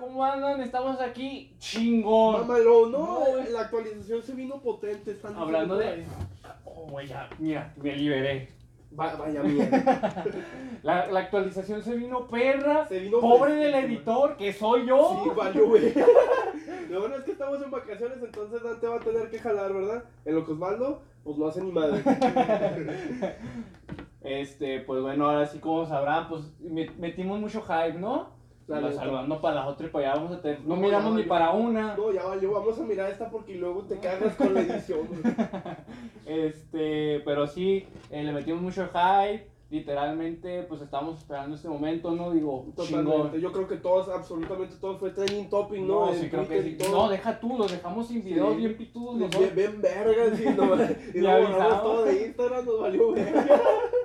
¿Cómo andan? Estamos aquí chingón. Mamalón, no, la actualización se vino potente. Están Hablando de... Oh, güey, ya, mira, me liberé. Va- vaya mierda. La, la actualización se vino perra. Se vino Pobre del editor, que soy yo. Sí, valió, güey. Lo bueno es que estamos en vacaciones, entonces Dante va a tener que jalar, ¿verdad? En lo que Osvaldo, pues no hace ni madre. Este, pues bueno, ahora sí como sabrán, pues me- metimos mucho hype, ¿no? Neta. saludando para la otra y para allá vamos a tener. No, No, miramos ni para una. No, ya valió, vamos a mirar esta porque luego te cagas con la edición. Este, pero sí, eh, le metimos mucho hype. Literalmente, pues estamos esperando este momento, ¿no? Digo, chingón. Totalmente. Yo creo que todos, absolutamente todos fue trending topic, ¿no? No, sí, creo que sí. y. No, deja tú, los dejamos sin videos Sí. bien pitudos. Bien, nosotros. bien no, y luego borramos avisado. todo de Instagram, nos valió verga.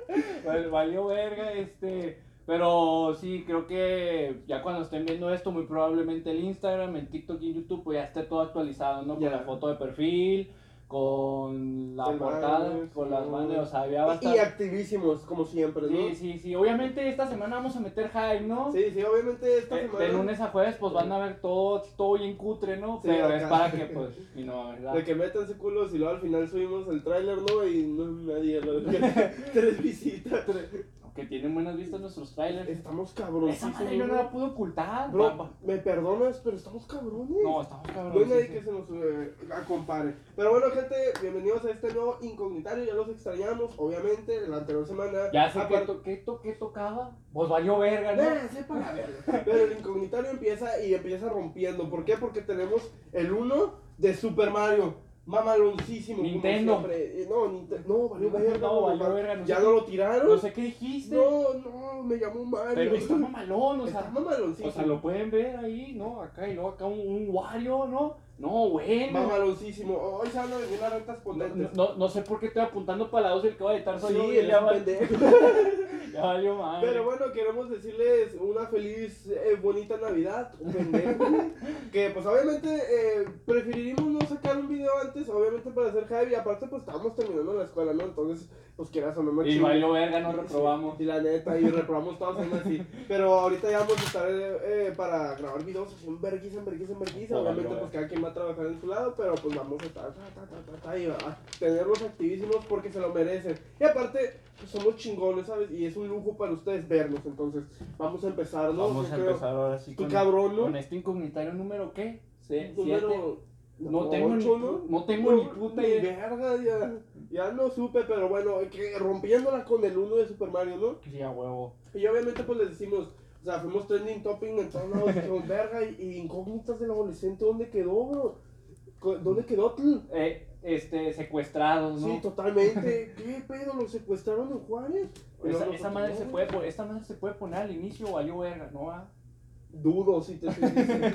Val- Valió verga, este. Pero sí, creo que ya cuando estén viendo esto, muy probablemente el Instagram, el TikTok y en YouTube, pues ya esté todo actualizado, ¿no? Con la foto de perfil, con la El portada, banner, con sí. las manos, o sea, ya va a estar. Y activísimos, como siempre, ¿no? Sí, sí, sí. Obviamente esta semana vamos a meter hype, ¿no? Sí, sí, obviamente esta Eh, semana. De lunes a jueves, pues van a ver todo, todo bien cutre, ¿no? Sí, Pero acá. es para que, pues, y no, ¿verdad? De que métanse culos y luego al final subimos el tráiler, ¿no? Y no nadie lo Tres visitas. Que tienen buenas vistas nuestros trailers. Estamos Esa cabronísimos. madre yo no la pude ocultar. Bro, papá. me perdonas, pero estamos cabrones. No, estamos No cabrones. hay nadie sí, que sí. se nos eh, acompare. Pero bueno, gente, bienvenidos a este nuevo incognitario. Ya los extrañamos, obviamente, la anterior semana. Ya sé que, Aparte- to que, to que tocaba. Pues valió verga, ¿no? Nah, sepa la verga. Pero el incognitario empieza y empieza rompiendo. ¿Por qué? Porque tenemos el 1 de Super Mario. Mamaloncísimo. Nintendo. Eh, No, Ninte- no, valió verga. No, valió verga, no ¿Ya no lo tiraron? No sé qué dijiste. No, no, me llamó Mario. pero está mamalón, o Está sea. mamaloncísimo. O sea, lo pueden ver ahí, ¿no? Acá y luego acá un, un Wario, ¿no? No, bueno. Mamaloncísimo. Hoy se van a venir las rentas No, potentes. no, no sé por qué estoy apuntando para la 2 el que va a editar soy Sí, va- pendejo. ya valió madre. Pero bueno, queremos decirles una feliz, eh, bonita Navidad, un pendejo. que pues obviamente eh, preferiríamos no sacar un video antes, obviamente para hacer hype, y aparte pues estábamos terminando la escuela, ¿no? Entonces, pues quieras o no, y valió verga, no reprobamos. Y la neta, y reprobamos todos aún así. Pero ahorita ya vamos a estar eh, eh, para grabar videos así vergüenza, en vergüenza. Oh, Obviamente, pues cada quien va a trabajar en su lado, pero pues vamos a estar ta, ta, ta, ta, ta, y a tenerlos activísimos porque se lo merecen. Y aparte, pues somos chingones, ¿sabes? Y es un lujo para ustedes vernos. Entonces, vamos a empezar, ¿no? Vamos Yo a creo- empezar ahora sí con, cabrón, ¿no? con este incognitario número ¿qué? Se- siete. Número. No tengo ni ocho, pu- no tengo ni puta ni idea. verga, ya. Ya no supe, pero bueno, que rompiéndola con el 1 de Super Mario, ¿no? Sí, a huevo. Y obviamente pues les decimos, o sea, fuimos trending topping en todos lados, dijimos, verga, y, y incógnitas del adolescente, ¿dónde quedó, bro? Co- ¿Dónde quedó, tl? Eh, este, secuestrados, ¿no? Sí, totalmente. ¿Qué pedo? ¿Lo secuestraron en Juárez? Esa, esa madre se puede, esta madre se puede poner al inicio o valió verga, ¿no? Ah? Dudo, si te estoy diciendo.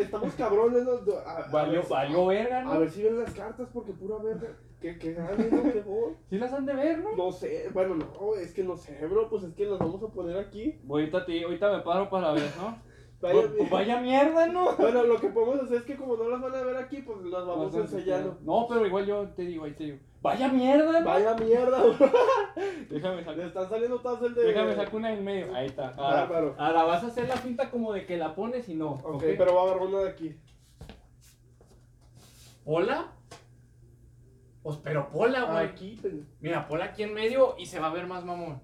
Estamos cabrones. A, a Valió, ver, valió verga, a ver si ven las cartas, porque pura verga. ¿Qué, qué gane, no? ¿Qué joder? ¿Sí las han de ver, no? No sé, bueno, no, es que no sé, bro, pues es que las vamos a poner aquí. Ahorita, te, ahorita me paro para ver, ¿no? Vaya, Pues vaya mierda, ¿no? Bueno, lo que podemos hacer es que como no las van a ver aquí, pues las vamos No ensayando. No, pero igual yo te digo, ahí te digo. Vaya mierda, ¿no? Vaya mierda, bro. Déjame Le sacar. están saliendo todas el de. Déjame sacar una en medio. Ahí está. Ahora, Bárbaro. ahora vas a hacer la pinta como de que la pones y no. Ok, pero voy a agarrar una de aquí. ¿Pola? Pues, pero pola, güey. Aquí, pendejo. Mira, pola aquí en medio y se va a ver más mamón.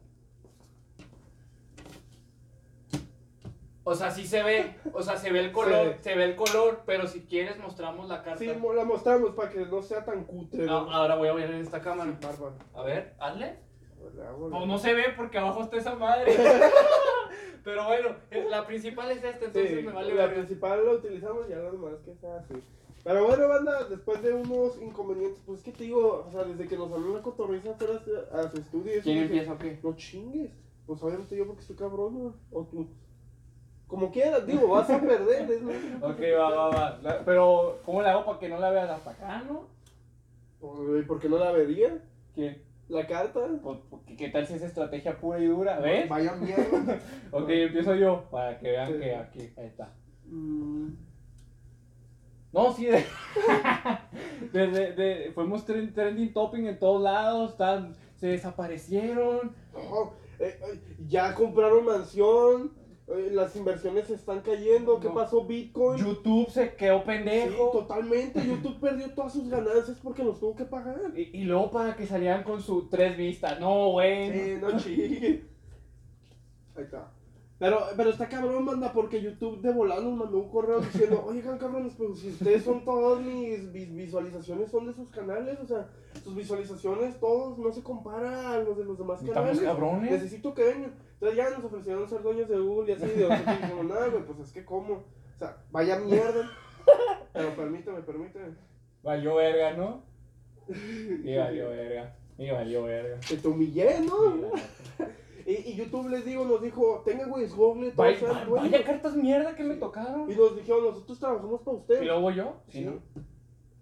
O sea, sí se ve, o sea, se ve el color, Se se ve el color, pero si quieres mostramos la carta. Sí, la mostramos para que no sea tan cutre. Ah, ahora voy a ver en esta cámara. A ver, hazle. No, la- no se ve porque abajo está esa madre. Pero bueno, eh, la principal es esta, entonces Sí, me vale la principal la utilizamos y ya lo demás que sea así. Pero bueno, banda, después de unos inconvenientes, pues que te digo, o sea, desde que nos habló la cotorriza fuera a su estudio. ¿Quién empieza o qué? No chingues. Pues obviamente yo porque estoy cabrón, ¿no? O tú. Como quieras, digo, vas a perder. es Ok, va, va, va. La- Pero, ¿cómo le hago para que no la veas hasta acá, no? Pues, ¿Por qué no la vería? ¿Qué? La carta. Pues, porque ¿Qué tal si es estrategia pura y dura? ¿Ves? Vaya mierda. Ok, empiezo yo para que vean Sí. que aquí, ahí está. Mm, No, sí, de, de, de- de- fuimos tren- trending topping en todos lados, están, se desaparecieron. no, eh, eh, ya compraron mansión. Eh, las inversiones se están cayendo, ¿qué No. pasó Bitcoin? YouTube se quedó Sí, pendejo. totalmente, YouTube perdió todas sus ganancias porque los tuvo que pagar. y, y luego para que salieran con su tres vistas. No, güey. Sí, no chingue. Ahí está. Pero, pero está cabrón, manda, porque YouTube de volada nos mandó un correo diciendo, oigan cabrones, pues si ustedes son todas mis, visualizaciones son de sus canales, o sea, sus visualizaciones todos no se compara a los de los demás Estamos canales. cabrones. Necesito que vengan. Entonces ya nos ofrecieron ser dueños de Google y así, y nosotros dijimos, nada, güey, pues es que cómo. O sea, vaya mierda. Pero permíteme, permíteme. Valió verga, ¿no? Y valió verga. Y valió verga. Te humillé, ¿no? Y, y YouTube les digo, nos dijo, tengan güey, Google, todos Vaya, va- vaya cartas mierda que me tocaron. Y nos dijeron, nosotros trabajamos para ¿Y ustedes. luego yo? Sí. Sí, ¿no?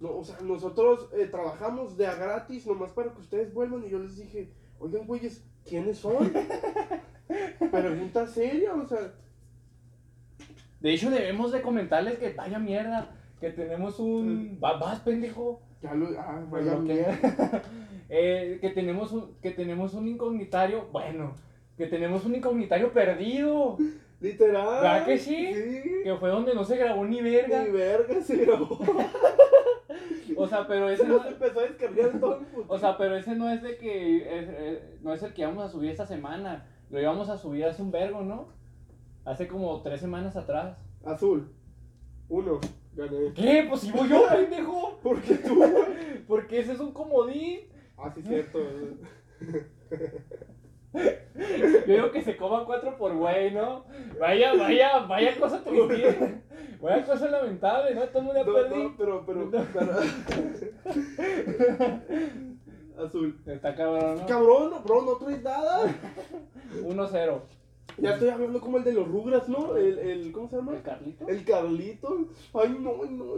No, o sea, nosotros eh, trabajamos de a gratis nomás para que ustedes vuelvan. Y yo les dije, oigan, güeyes, ¿quiénes son? Pregunta seria, o sea. De hecho, debemos de comentarles que vaya mierda. Que tenemos un. Va- Vas, pendejo. Ya lo. Ah, vaya que- mierda. Eh, que tenemos un que tenemos un incognitario, bueno, que tenemos un incognitario perdido, Literal. ¿Verdad que sí? Sí. que fue donde no se grabó ni verga. Ni verga se grabó. O sea, pero Se ese no, empezó a descargar todo el o sea, pero ese no es de que es- es- no es el que íbamos a subir esta semana. Lo íbamos a subir hace un vergo, ¿no? Hace como tres semanas atrás. Azul. Uno. Gané. ¿Qué? Pues si voy yo, pendejo. ¿Por qué tú? Porque ese es un comodín. Ah, sí, cierto. Yo digo que se coma cuatro por güey, ¿no? Vaya, vaya, vaya cosa triste. Vaya cosa lamentable, ¿no? Todo el mundo No, no, pero, pero- Azul. Está cabrón, ¿no? Cabrón, bro, no traes nada. 1-0. Ya estoy hablando como el de los Rugras, ¿no? El, el ¿cómo se llama? ¿El Carlito? El Carlito. Ay, no, no.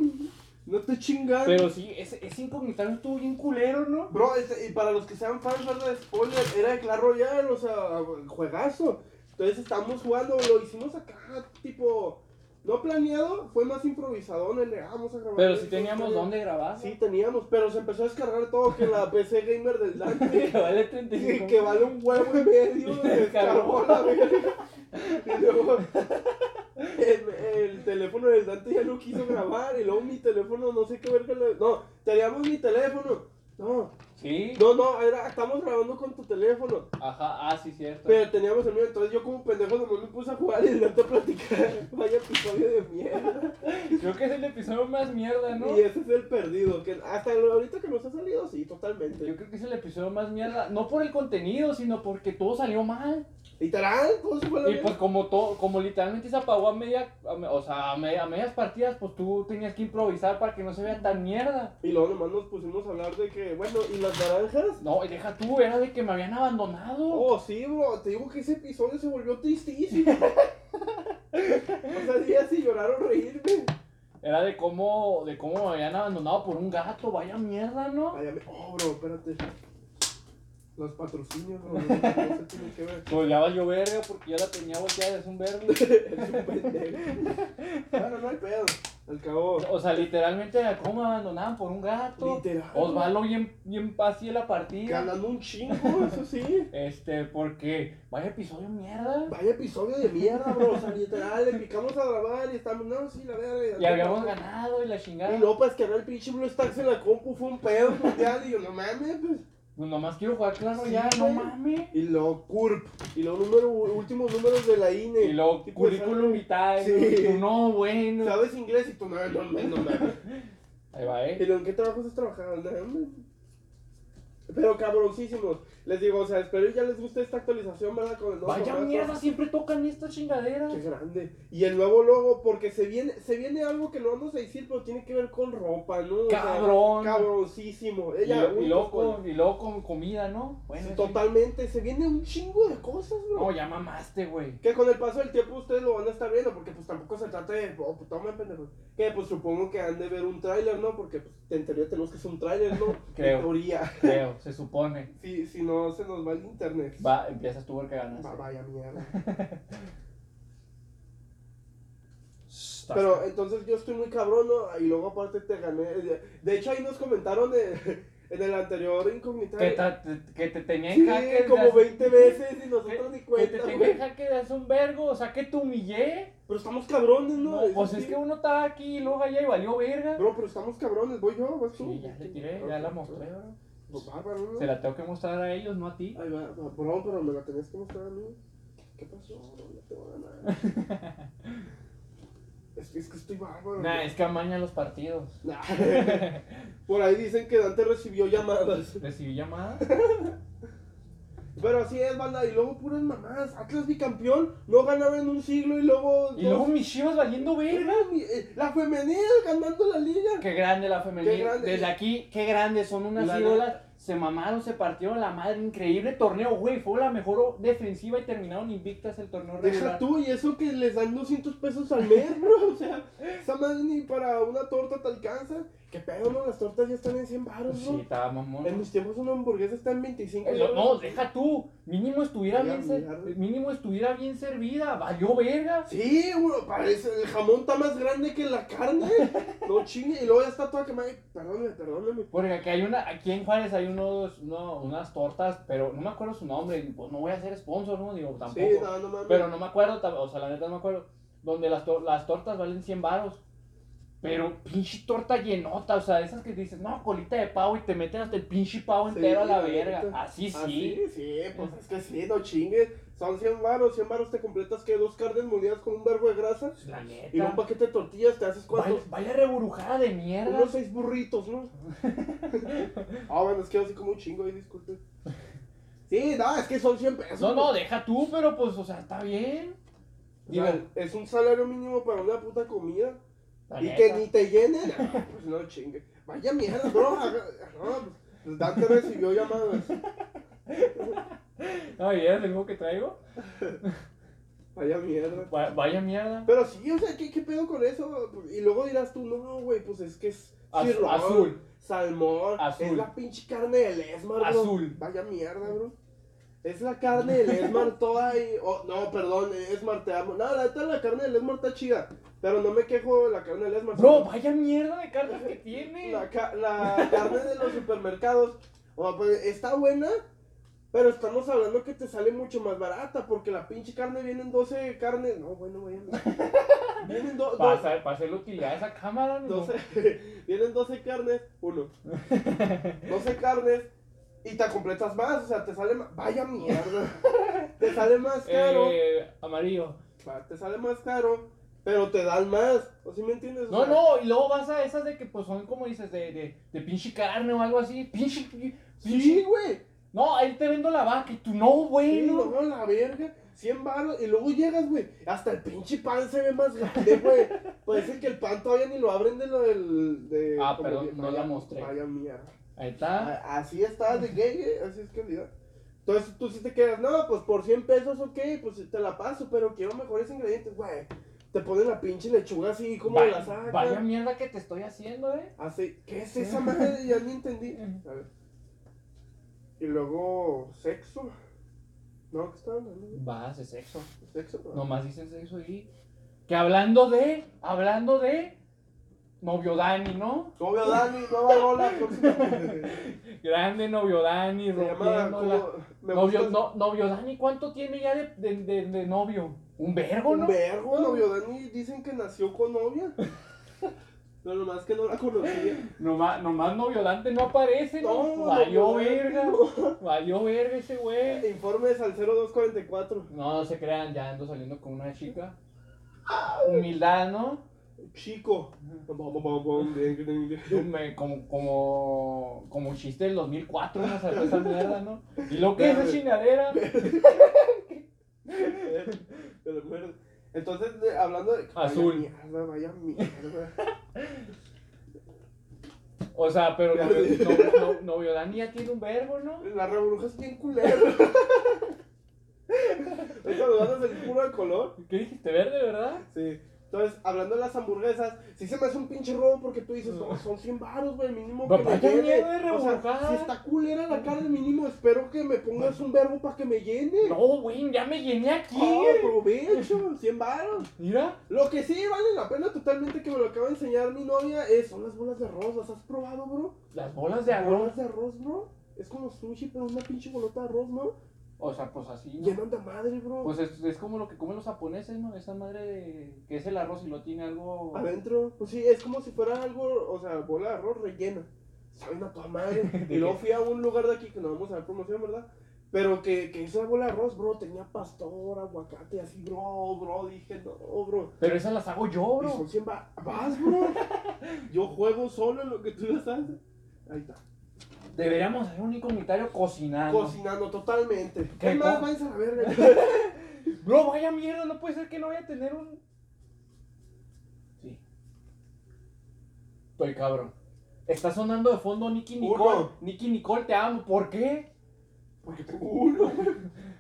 No te chingas. Pero sí, ese, ese incognitario estuvo bien culero, ¿no? Bro, este, y para los que sean fans ¿verdad? de spoiler, era de Clash Royale, o sea, juegazo. Entonces estamos jugando, lo hicimos acá, tipo, no planeado, fue más improvisadón el de, ah, vamos a grabar. Pero sí teníamos esto". dónde grabar. Sí teníamos, pero se empezó a descargar todo que la PC gamer del Dante, Que vale que, 35. que vale un huevo y medio, descargó la verga. Y luego el, el teléfono del Dante ya no quiso grabar, y luego mi teléfono, no sé qué verga, le- no, teníamos mi teléfono, no, Sí. no, no, era, estamos grabando con tu teléfono. Ajá, ah, sí, cierto. Pero teníamos el mío, entonces yo como pendejo nomás me puse a jugar y gato a platicar. Vaya episodio de mierda. Creo que es el episodio más mierda, ¿no? Y ese es el perdido. Que hasta ahorita que nos ha salido, sí, totalmente. Yo creo que es el episodio más mierda. No por el contenido, sino porque todo salió mal. Literal, todo se fue la Y pues como todo, como literalmente se apagó a media, a me- o sea, a, me- a medias partidas, pues tú tenías que improvisar para que no se vea tan mierda. Y luego nomás nos pusimos a hablar de que, bueno, ¿y las naranjas? No, y deja tú, era de que me habían abandonado. Oh, sí, bro, te digo que ese episodio se volvió tristísimo. o sea, días si llorar o reírme. Era de cómo, de cómo me habían abandonado por un gato, vaya mierda, ¿no? Vaya, oh, bro, espérate. Los patrocinios, bro, no, no se tienen que ver. Pues ya valió verga porque ya la tenía volteada, es un verga. es un pendejo. Bueno, no hay pedo. Al cabo, O sea, literalmente era cómo me abandonaban por un gato. literal. Osvaldo bien, bien así en la partida. Ganando un chingo, eso sí. Este, porque vaya episodio mierda. Vaya episodio de mierda, bro. O sea, literal, le picamos a grabar y estamos, no, sí, la verga. Y habíamos ganado y la chingada. Y luego para descargar el pinche Blue Stacks en la compu fue un pedo mundial. Y yo, no mames, pues. Pues nomás quiero jugar claro Sí, ya, no mames. Y luego CURP. Y luego número, últimos números de la INE. Y luego Tipo, currículum vitae. Sí. ¿no? Y tú, no, bueno. ¿Sabes inglés? Y tú, no, no, no, no mames. Ahí va, ¿Y eh. luego en qué trabajos has trabajado? No, hombre. Pero cabroncísimos. Les digo, o sea, espero y ya les guste esta actualización, ¿verdad? Con el nuevo Vaya formato. mierda, siempre tocan estas chingaderas. Qué grande. Y el nuevo logo, porque se viene, se viene algo que no vamos a decir, pero tiene que ver con ropa, ¿no? O sea, Cabrón. cabroncísimo. Y, Ella, y luego con, y luego con comida, ¿no? Bueno, sí. Totalmente, se viene un chingo de cosas, bro. No, ya mamaste, güey. Que con el paso del tiempo ustedes lo van a estar viendo, porque pues tampoco se trata de, oh, pues toma pendejo. Que pues supongo que han de ver un tráiler, ¿no? Porque pues en teoría tenemos que hacer un tráiler, ¿no? Creo. En teoría. Creo, se supone. Si, si no, se nos va el internet. Va, empiezas tú porque ganaste. Va, vaya mierda. Pero entonces yo estoy muy cabrón, ¿no? Y luego aparte te gané. De hecho ahí nos comentaron de... en el anterior incógnita. Que, te- que te tenía en Sí, jaque. como hace- 20 veces y Que, nosotros ni que cuenta. te tenía güey. en jaque de hace un vergo. O sea, que te humillé. Pero estamos cabrones, ¿no? No, pues es que uno estaba aquí y luego allá y valió verga. Bro, pero estamos cabrones, voy yo, vas tú. Sí, ya le tiré, ya la mostré, bro. Pues bárbaro, ¿no? Se la tengo que mostrar a ellos, no a ti. Ay, va, pero me la tenías que mostrar a mí. ¿Qué pasó? No, te voy a ganar. es, que, es que estoy bárbaro. Nah, es que amaña los partidos. Nah. Por ahí dicen que Dante recibió llamadas. Recibí llamada. Pero así es, banda. Y luego puras mamás. Atlas bicampeón. No ganaba en un siglo y luego. Y luego mis chivas valiendo verga. Eh, La femenil ganando la liga. Qué grande la Qué femenil. grande. Desde aquí, qué grande. Son unas La ídolas. Se mamaron, se partieron la madre. Increíble torneo, güey. Fue la mejor defensiva y terminaron invictas el torneo Deja regular. tú, y eso que les dan 200 pesos al mes, bro. O sea, esa madre ni para una torta te alcanza. ¿Qué pedo, no? Las tortas ya están en 100 baros, Sí, bro. estaba mamón. En mis tiempos una hamburguesa está en 25 Eh, No, no, deja tú. Mínimo estuviera bien ser- mínimo estuviera bien servida. Valió verga. Sí, bro, parece, el jamón está más grande que la carne. No chingue, y luego ya está toda quemada. Ay, Perdóname, perdóname. Porque aquí hay una, aquí en Juárez hay unos, uno- unas tortas, pero no me acuerdo su nombre, pues no voy a hacer sponsor, ¿no? Digo, tampoco. Sí, no, no mames. Pero no me acuerdo, tam- o sea, la neta no me acuerdo. Donde las, tor- las tortas valen 100 varos. Pero pinche torta llenota, o sea, esas que dices, no, colita de pavo y te meten hasta el pinche pavo Sí, entero a la verga. neta. Así sí. Así, sí, pues es que sí, no chingues. Son 100 baros, 100 baros te completas que dos carnes molidas con un verbo de grasa. La Y un neta. paquete de tortillas te haces cuántos. vaya reburujada de mierda. Unos seis burritos, ¿no? ah, bueno, es que así como un chingo ahí, disculpe. Sí, no, es que son 100 pesos. No, no, deja tú, pero pues, o sea, está bien. O sea, Digo, es un salario mínimo para una puta comida. La y neta. que ni te llenen. ah, pues no chingue. Vaya mierda, bro. No, pues Dante recibió llamadas. No, ¿y eres el mismo que traigo? Vaya mierda. Va- Vaya mierda. Pero sí, o sea, ¿qué, qué pedo con eso? Y luego dirás tú, no, güey, pues es que es Az- cirrón, azul. salmón, Azul. es la pinche carne del Esmar, bro. Azul. Vaya mierda, bro. Es la carne del Esmar toda ahí. oh, no, perdón, Esmar, te amo. No, la neta, la carne del Esmar está chida. Pero no me quejo de la carne del Esmar. Bro, sino vaya mierda de cartas que tiene. La, ca- la carne de los supermercados, pues, está buena, pero estamos hablando que te sale mucho más barata, porque la pinche carne vienen 12 carnes. No, bueno, vaya. Vienen do- hacer, para hacer utilidad a esa cámara, ¿no? 12, vienen 12 carnes, uno. 12 carnes y te completas más, o sea, te sale más. Vaya mierda. Te sale más caro. Eh, amarillo. Te sale más caro, pero te dan más. ¿O sí me entiendes? O No, sea, no, y luego vas a esas de que pues son como dices, de, de, de pinche carne o algo así. Pinche, pinche. Sí, güey. No, ahí te vendo la vaca y tú no, Sí, bueno. no, la verga. 100 baros y luego llegas, güey. Hasta el pinche pan se ve más grande, güey. Parece que el pan todavía ni lo abren de lo del. De, Ah, perdón, no la mostré. Vaya mierda. Ahí está. Así está de gay, eh, así es calidad. Entonces tú sí te quedas, no, pues por 100 pesos, ok, pues te la paso, pero quiero mejores ingredientes, güey. Te ponen la pinche lechuga así como Va- la sacan. vaya mierda que te estoy haciendo, eh. Así, ¿qué es esa madre? Ya ni entendí. A ver. Y luego, sexo. No, ¿qué estaba hablando? Vas de sexo. Sexo. no. Nomás dicen sexo y. Que hablando de. Hablando de. Novio Dani, ¿no? Novio Dani, nueva rola. Grande novio Dani, como- me Novio, no, novio Dani, ¿cuánto tiene ya de, de, de, de novio? ¿Un vergo, Un no? vergo, novio Dani dicen que nació con novia. Pero nomás que no la conocía. Nomás, nomás novio Dante no aparece, ¿no? No, Valió verga. no. Valió verga ese güey. Informes al 0244. No, no se crean, ya ando saliendo con una chica. Humildad, ¿no? Chico. Me- como, como, como chiste del 2004, ¿no? Salió esa mierda, ¿no? ¿Y lo que es chingadera? Me lo acuerdo. Entonces, de- hablando de. Azul. Vaya mierda, vaya mierda. O sea, pero no, no, novio Dani ya tiene un verbo, ¿no? La reburuja es bien culera. Das el puro de color. ¿Qué dijiste? ¿Verde, verdad? Sí. Entonces, hablando de las hamburguesas, sí se me hace un pinche robo porque tú dices, no, son 100 baros, güey, mínimo que me llene. O sea, si está culera la carne, mínimo espero que me pongas un verbo para que me llene. No, güey, ya me llené aquí. Oh, provecho, 100 baros. Mira. Lo que sí vale la pena totalmente que me lo acaba de enseñar mi novia es, son las bolas de arroz. ¿Las has probado, bro? Las bolas de Las arroz. bolas de arroz, bro. Es como sushi, pero una pinche bolota de arroz, ¿no? O sea, pues así. ¿no? De madre, bro. Pues es, es como lo que comen los japoneses, ¿no? Esa madre de- que es el arroz y lo tiene algo. Adentro, pues sí, es como si fuera algo, o sea, bola de arroz rellena. Sabe una toda madre. y luego fui a un lugar de aquí que no vamos a dar promoción, ¿verdad? Pero que, que esa bola de arroz, bro, tenía pastor, aguacate, así, bro, bro. Dije, no, bro. Pero esas las hago yo, Y bro. son 100 ba- Vas, bro. Yo juego solo en lo que tú las haces. Ahí está. Deberíamos hacer un comunitario cocinando. Cocinando totalmente. ¿Qué ¿Qué más? Váyanse a la verga. Bro, vaya mierda, no puede ser que no vaya a tener un. Sí. Estoy cabrón. Está sonando de fondo Nicky Nicole. Nicky Nicole, te amo. ¿Por qué? Porque tengo uno.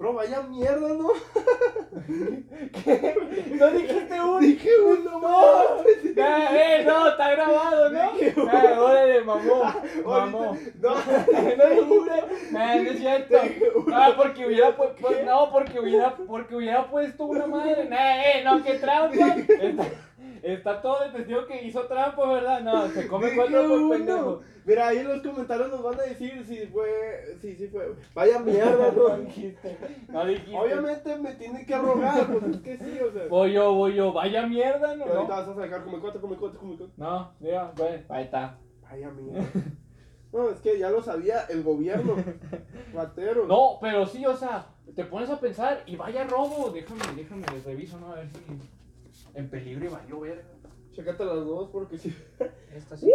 Bro, vaya mierda, ¿no? ¿Qué? ¿No dijiste uno? Dije uno más. Eh, no, está grabado, ¿no? Dije uno. Eh, órale, mamó. Mamó. No, No dijiste. Eh, no es cierto. Ah, porque hubiera pu- pu- no, porque hubiera, porque hubiera puesto una madre. Eh, no, qué trampa. Está, todo testigo que hizo trampa, ¿verdad? No, se come cuatro por uno. pendejo. Mira, ahí en los comentarios nos van a decir si fue. Si sí fue. Vaya mierda, No dijiste. No dijiste. Obviamente me tiene que rogar, pues es que sí, o sea. Voy yo, voy yo. Vaya mierda, ¿no? Y ahorita vas a sacar come cuatro, come cuatro, come cuatro. no mira, güey, ahí está. Vaya mierda. No, es que ya lo sabía el gobierno. Ratero. No, pero sí, o sea, te pones a pensar y vaya robo. Déjame, déjame, reviso, ¿no? A ver si en peligro y valió verga. Chécate las dos porque sí. Esta sí.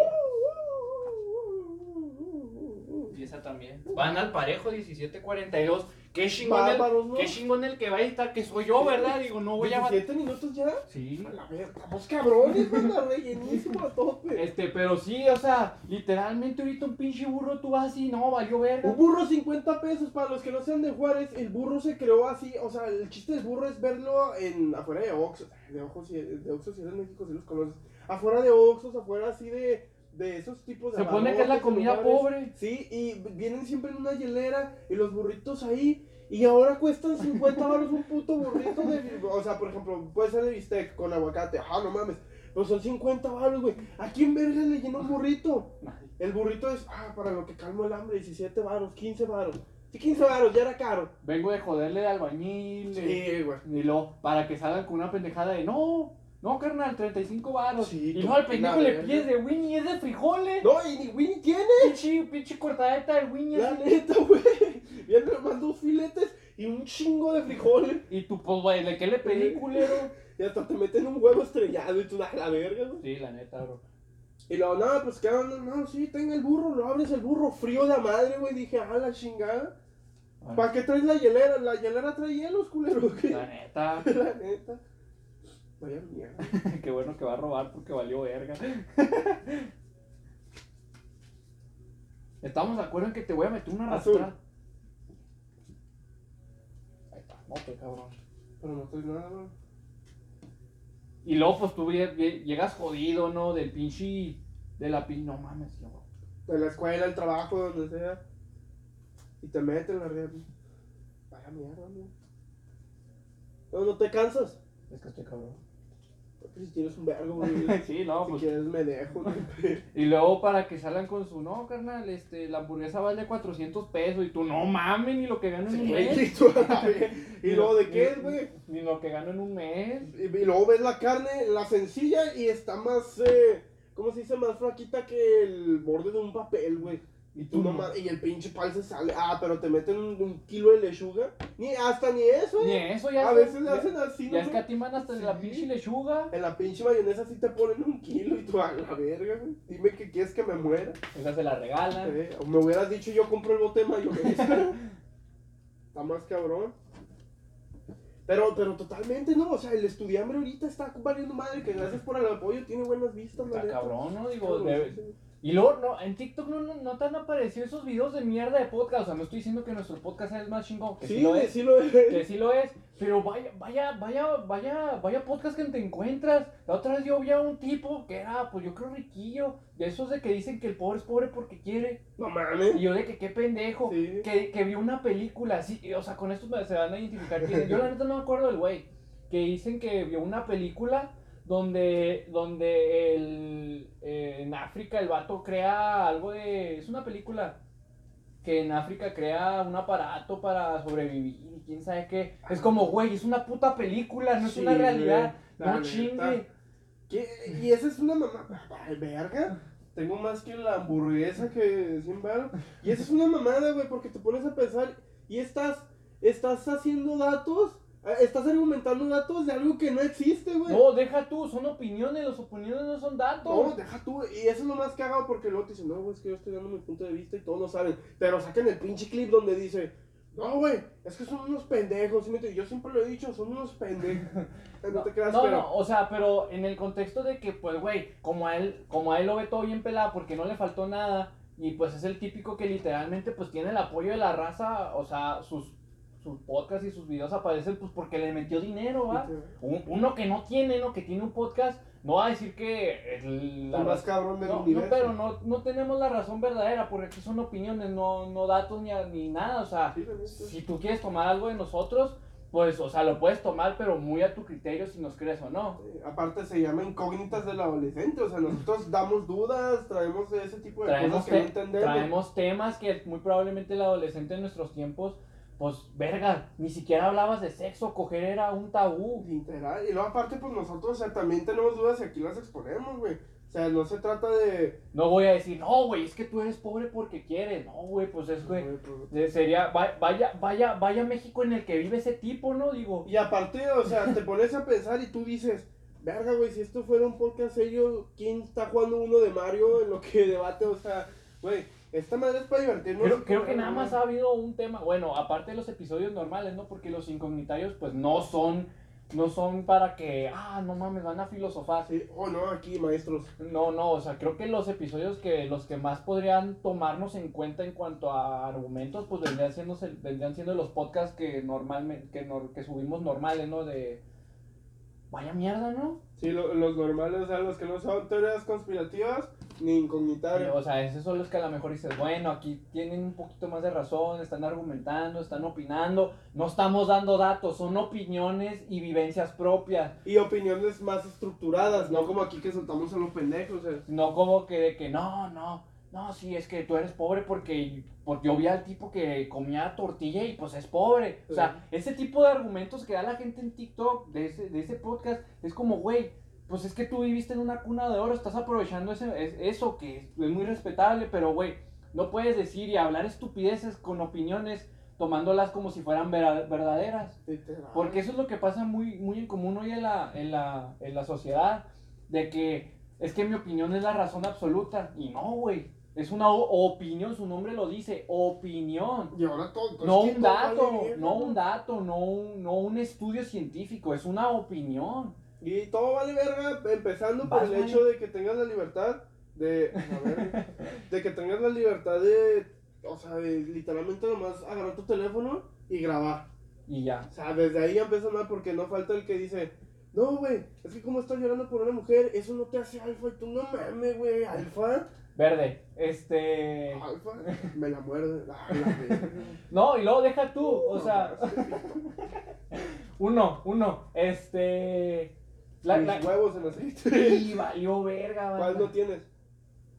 Y esa también. Van al parejo 17.42. Qué chingón, Bárbaros, el, ¿no? qué chingón el que va a estar, que soy yo, ¿verdad? Digo, no voy a... bat- 17 minutos ya. Sí. A la verga, estamos cabrones, banda, rellenísimo a tope. Este, pero sí, o sea, literalmente ahorita un pinche burro tú vas así, no, valió verga. Un burro 50 pesos, para los que no sean de Juárez, el burro se creó así, o sea, el chiste del burro es verlo en afuera de Oxxo, de Oxxo, si- de Oxxo eres de México, si los conoces, afuera de Oxxos, afuera así de, de esos tipos de Se pone que es la comida lugares. pobre. Sí, y vienen siempre en una hielera y los burritos ahí. Y ahora cuestan 50 baros un puto burrito de. O sea, por ejemplo, puede ser de bistec con aguacate. Ah, no mames. Pero son 50 baros, güey. ¿A quién verga le llena un burrito? El burrito es, ah, para lo que calmo el hambre, 17 varos, 15 varos. Sí, 15 varos, ya era caro. Vengo de joderle de albañil. Sí, güey. Y luego, para que salgan con una pendejada de no, no, carnal, 35 baros. Sí, y luego al pendejo la le pides de Winnie, es de frijoles. No, y ni Winnie tiene. Pinche, pinche cortadeta de Winnie. La neta, güey. Vienen nomás dos filetes y un chingo de frijoles. Y tú, pues, güey, ¿de qué le pedí, culero? Y hasta te meten un huevo estrellado y tú das la verga, güey. Sí, la neta, bro. Y luego, no, pues que no, no, sí, tenga el burro, lo abres el burro frío de madre, güey. Dije, ah, la chingada. ¿Para qué traes la hielera? La hielera trae hielos, culero. La neta. La neta. Mierda. Qué bueno que va a robar porque valió verga. Estamos de acuerdo en que te voy a meter una Azul. arrastrada. Ahí está, mote, cabrón. Pero no estoy nada, güey. Y luego, pues tú lle- lle- llegas jodido, ¿no? Del pinche. De la pin. No mames, yo. De la escuela, el trabajo, donde sea. Y te meten la red. Vaya mierda, güey. No, no te cansas. Es que estoy cabrón. Si tienes un vergo, güey. sí, no, Si pues. quieres me dejo, güey. Y luego para que salgan con su. No, carnal, este, la hamburguesa vale 400 pesos. Y tú, no mames, ni lo que gano en un mes. Y tú, a la verga. ¿Y luego de qué es, güey? Ni lo que gano en un mes. Y, y luego ves la carne, la sencilla, y está más, eh, ¿cómo se dice? Más flaquita que el borde de un papel, güey. Y tú Mm. nomás, y el pinche pal se sale. Ah, pero te meten un, un kilo de lechuga. Ni, hasta ni eso, Ni eh. eso ya. A veces le hacen así, Ya ¿no? escatiman hasta de la pinche lechuga. En la pinche mayonesa sí te ponen un kilo y tú a la verga, güey. Dime que quieres que me muera. Esa se la regalan. Eh, o me hubieras dicho yo compro el bote de mayonesa. Está más cabrón. Pero, pero totalmente no, o sea, el estudiambre ahorita está valiendo madre, que gracias por el apoyo, tiene buenas vistas, la Está neta. cabrón, ¿no? Digo, Cabrón, debe- sí, sí. Y luego, no, en TikTok no, no, no te han aparecido esos videos de mierda de podcast. O sea, no estoy diciendo que nuestro podcast es el más chingón, que sí, Sí, lo es. sí lo es. Que sí lo es, pero vaya, vaya, vaya, vaya, vaya podcast que te encuentras. La otra vez yo vi a un tipo que era, pues yo creo riquillo, de esos de que dicen que el pobre es pobre porque quiere. No mames. Y yo de que qué pendejo, Sí. que, que vio una película, sí, o sea, con esto se van a identificar. Yo la neta no me acuerdo del güey, que dicen que vio una película donde, donde el, eh, en África el vato crea algo de... Es una película que en África crea un aparato para sobrevivir y quién sabe qué. Es como, güey, es una puta película, no es una realidad. güey, No chingue. ¿Qué? Y esa es una mamá. Verga. Tengo más que la hamburguesa que 100 baros. Y esa es una mamada, güey, porque te pones a pensar y estás, estás haciendo datos, estás argumentando datos de algo que no existe, güey. No, deja tú, son opiniones, las opiniones no son datos. No, deja tú, y eso es lo más cagado porque luego te dicen, no, güey, es que yo estoy dando mi punto de vista y todos lo saben. Pero sacan el pinche clip donde dice, no, güey, es que son unos pendejos. Yo siempre lo he dicho, son unos pendejos. No te creas, no, pero. no, o sea, pero en el contexto de que, pues, güey, como a él, como a él lo ve todo bien pelado porque no le faltó nada, y pues es el típico que literalmente, pues, tiene el apoyo de la raza, o sea, sus, sus podcasts y sus videos aparecen, pues, porque le metió dinero, ¿va? Un- uno que no tiene, ¿no? Que tiene un podcast, no va a decir que el, la más cabrón del no, no, universo. pero no, no tenemos la razón verdadera, porque aquí son opiniones, no, no datos ni, ni nada, o sea, Sí, si tú quieres tomar algo de nosotros, pues, o sea, lo puedes tomar, pero muy a tu criterio si nos crees o no. Eh, Aparte se llama incógnitas del adolescente, o sea, nosotros damos dudas, traemos ese tipo de Traemos, cosas que no te- entendemos. traemos temas que muy probablemente el adolescente en nuestros tiempos, pues, verga, ni siquiera hablabas de sexo, coger era un tabú. Literal, y luego aparte pues nosotros, o sea, también tenemos dudas y aquí las exponemos, güey. O sea, no se trata de... No voy a decir, no, güey, es que tú eres pobre porque quieres. No, güey, pues es, güey, pues, sería, va- vaya, vaya, vaya México en el que vive ese tipo, ¿no? Digo, Y aparte, o sea, te pones a pensar y tú dices, verga, güey, si esto fuera un podcast serio, ¿quién está jugando uno de Mario en lo que debate? O sea, güey, esta madre es para divertirnos. Creo, que nada ¿no? más ha habido un tema, bueno, aparte de los episodios normales, ¿no? Porque los incognitarios, pues no son, no son para que, ah, no mames, van a filosofar. Sí, oh no, aquí, maestros. No, no, o sea, creo que los episodios que los que más podrían tomarnos en cuenta en cuanto a argumentos, pues vendrían siendo, vendrían siendo los podcasts que normalmente, que, nor- que subimos normales, ¿no? De, vaya mierda, ¿no? Sí, lo- los normales, o sea, los que no son teorías conspirativas ni Sí, incognitarias. o sea, esos son los que a lo mejor dices, bueno, aquí tienen un poquito más de razón, están argumentando, están opinando, no estamos dando datos, son opiniones y vivencias propias, Y opiniones más estructuradas, no como aquí que soltamos a los pendejos. No como que de que no, no, no, sí, es que tú eres pobre porque, porque yo vi al tipo que comía tortilla y pues es pobre. O sea, ese tipo de argumentos que da la gente en TikTok de ese, de ese podcast es como, güey, pues es que tú viviste en una cuna de oro, estás aprovechando ese, es- eso que es, es muy respetable, pero güey, no puedes decir y hablar estupideces con opiniones tomándolas como si fueran verdaderas. literal. Porque eso es lo que pasa muy, muy en común hoy en la, en, la, en la sociedad, de que es que mi opinión es la razón absoluta. Y no, güey, es una opinión, su nombre lo dice, opinión. Y ahora todo. No un dato, no un dato, no un, no un estudio científico, es una opinión. Y todo vale verga, empezando por el hecho de que tengas la libertad de. a ver, de que tengas la libertad de. O sea, de literalmente nomás agarrar tu teléfono y grabar. Y ya. O sea, desde ahí ya empieza mal porque no falta el que dice. No, güey, es que como estás llorando por una mujer, eso no te hace alfa. Y tú no mames, güey, alfa. Verde, este... Alfa, me la muerde. La. No, y luego deja tú, o sea, uno, uno, este... La, Mis la- huevos en aceite. Y valió verga, ¿Cuál no tienes?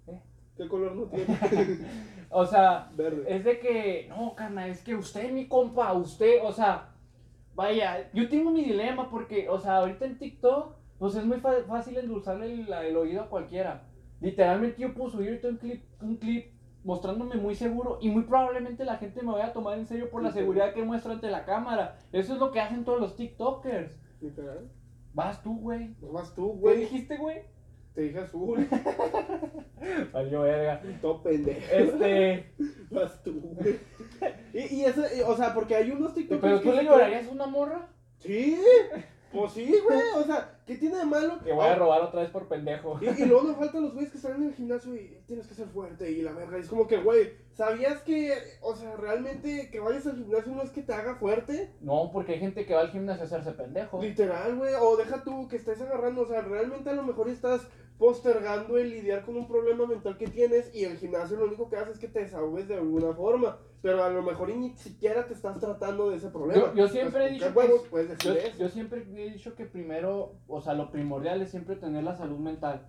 ¿Eh? ¿Qué color no tienes? O sea, Verde. es de que, no, carnal, es que usted, mi compa, usted, o sea, vaya, yo tengo mi dilema porque, o sea, ahorita en TikTok, pues es muy fácil endulzarle el, el oído a cualquiera. Literalmente yo puedo subir ahorita un clip, un clip mostrándome muy seguro y muy probablemente la gente me vaya a tomar en serio por la seguridad que muestro ante la cámara. Eso es lo que hacen todos los TikTokers. Literal. Vas tú, güey. No vas tú, ¿Qué güey. dijiste, güey? Te dije azul. Valió verga. Todo pendejo. Este, Vas tú, güey. Y, y eso, y, o sea, porque hay unos TikTokers pero tú le llorarías a una morra? Sí. Pues sí, güey. O sea, ¿qué tiene de malo? Que voy a robar otra vez por pendejo. Y, y luego nos faltan los güeyes que están en el gimnasio y tienes que ser fuerte y la verga. Es como que, güey, ¿sabías que, o sea, realmente que vayas al gimnasio no es que te haga fuerte? No, porque hay gente que va al gimnasio a hacerse pendejo. Literal, güey. O deja tú que estés agarrando, o sea, realmente a lo mejor estás postergando el lidiar con un problema mental que tienes y el gimnasio lo único que hace es que te desahogues de alguna forma, pero a lo mejor ni siquiera te estás tratando de ese problema. Yo, yo siempre he Pues, dicho ¿qué huevos que, decir yo, yo siempre he dicho que primero, o sea, lo primordial es siempre tener la salud mental.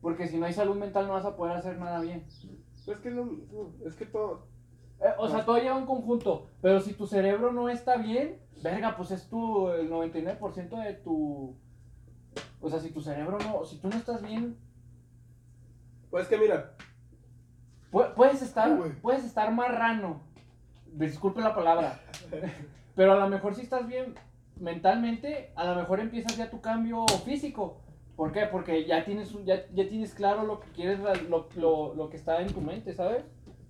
Porque si no hay salud mental no vas a poder hacer nada bien. Es que lo es que todo... Eh, o sea, todo lleva un conjunto. Pero si tu cerebro no está bien, verga, pues es tu el 99% de tu. O sea, si tu cerebro no. Si tú no estás bien, Pues que mira, pu- puedes estar, Ay, puedes estar marrano. Disculpe la palabra. Pero a lo mejor si estás bien mentalmente, a lo mejor empiezas ya tu cambio físico. ¿Por qué? Porque ya tienes, un- ya, ya tienes claro lo que quieres, lo, lo, lo que está en tu mente, ¿sabes?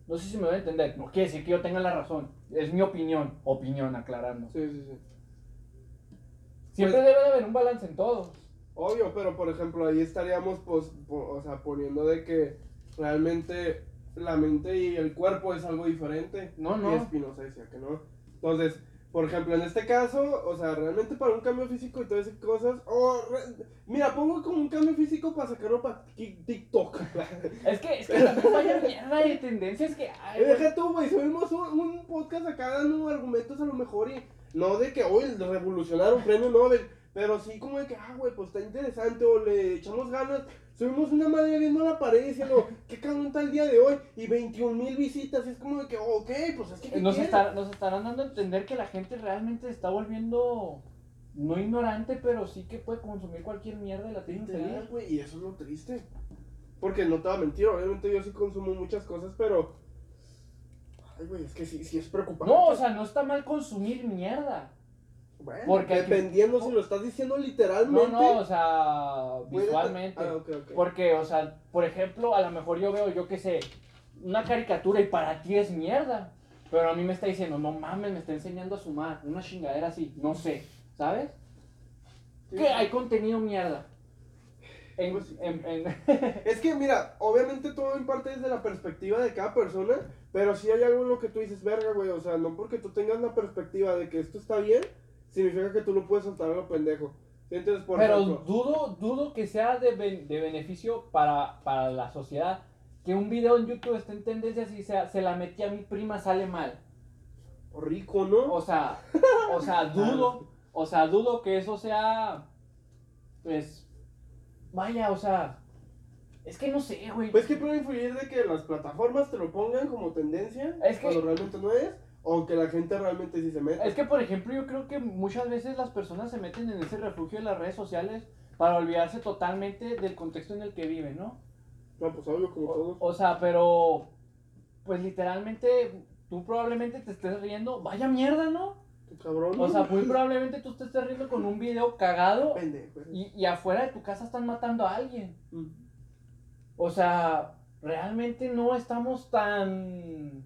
No sé si me voy a entender. No quiere decir que yo tenga la razón. Es mi opinión. Opinión, aclarando. sí, sí, sí. Siempre Pues- debe de haber un balance en todo. Obvio, pero por ejemplo ahí estaríamos pues, po- o sea, poniendo de que realmente la mente y el cuerpo es algo diferente. No, no. Y Espinosa decía que no. Entonces, por ejemplo, en este caso, o sea, realmente para un cambio físico y todas esas cosas, o re- mira, pongo como un cambio físico para sacarlo para TikTok. Es que, es que también vaya mierda de tendencias que hay. Eh. Deja tú, güey, subimos un, un podcast acá dando argumentos a lo mejor y no de que hoy revolucionar un premio Nobel, pero sí como de que, ah, güey, pues está interesante o le echamos ganas. Subimos una madre viendo la pared diciendo, ¿qué cabrón está el día de hoy? Y 21 mil visitas, y es como de que, ok, pues es que. ¿qué Nos, estar- nos estarán dando a entender que la gente realmente está volviendo no ignorante, pero sí que puede consumir cualquier mierda y la tiene Literal, feliz. güey, y eso es lo triste. Porque no te va a mentir, obviamente yo sí consumo muchas cosas, pero. Ay, güey, es que sí, sí es preocupante. No, o sea, no está mal consumir mierda. Bueno, porque- dependiendo si lo estás diciendo literalmente. No, no, o sea, visualmente. Ah, ok, ok. Porque, o sea, por ejemplo, a lo mejor yo veo, yo qué sé, una caricatura y para ti es mierda. Pero a mí me está diciendo, no mames, me está enseñando a sumar. Una chingadera así, no sé, ¿sabes? Sí. Que hay contenido mierda. En, Pues sí. en- en- Es que, mira, obviamente todo en parte desde la perspectiva de cada persona, pero sí hay algo en lo que tú dices, verga, güey, o sea, no porque tú tengas la perspectiva de que esto está bien, significa que tú lo puedes soltar a lo pendejo. Entonces, por pero ejemplo, dudo, dudo que sea de, ben- de beneficio para, para la sociedad. Que un video en YouTube esté en tendencias y sea, se la metí a mi prima, sale mal. rico, ¿no? O sea, o sea, dudo, o sea, dudo que eso sea, pues, vaya, o sea, es que no sé, güey. Pues que puede influir de que las plataformas te lo pongan como tendencia, Es que- cuando realmente no es, o que la gente realmente sí se mete. Es que, por ejemplo, yo creo que muchas veces las personas se meten en ese refugio de las redes sociales para olvidarse totalmente del contexto en el que viven, ¿no? No, pues obvio, como O, todos. o sea, pero, pues literalmente, tú probablemente te estés riendo, vaya mierda, ¿no? Qué cabrón. O sea, muy probablemente tú te estés riendo con un video cagado Pendejo. y, y afuera de tu casa están matando a alguien. Mm. O sea, realmente no estamos tan...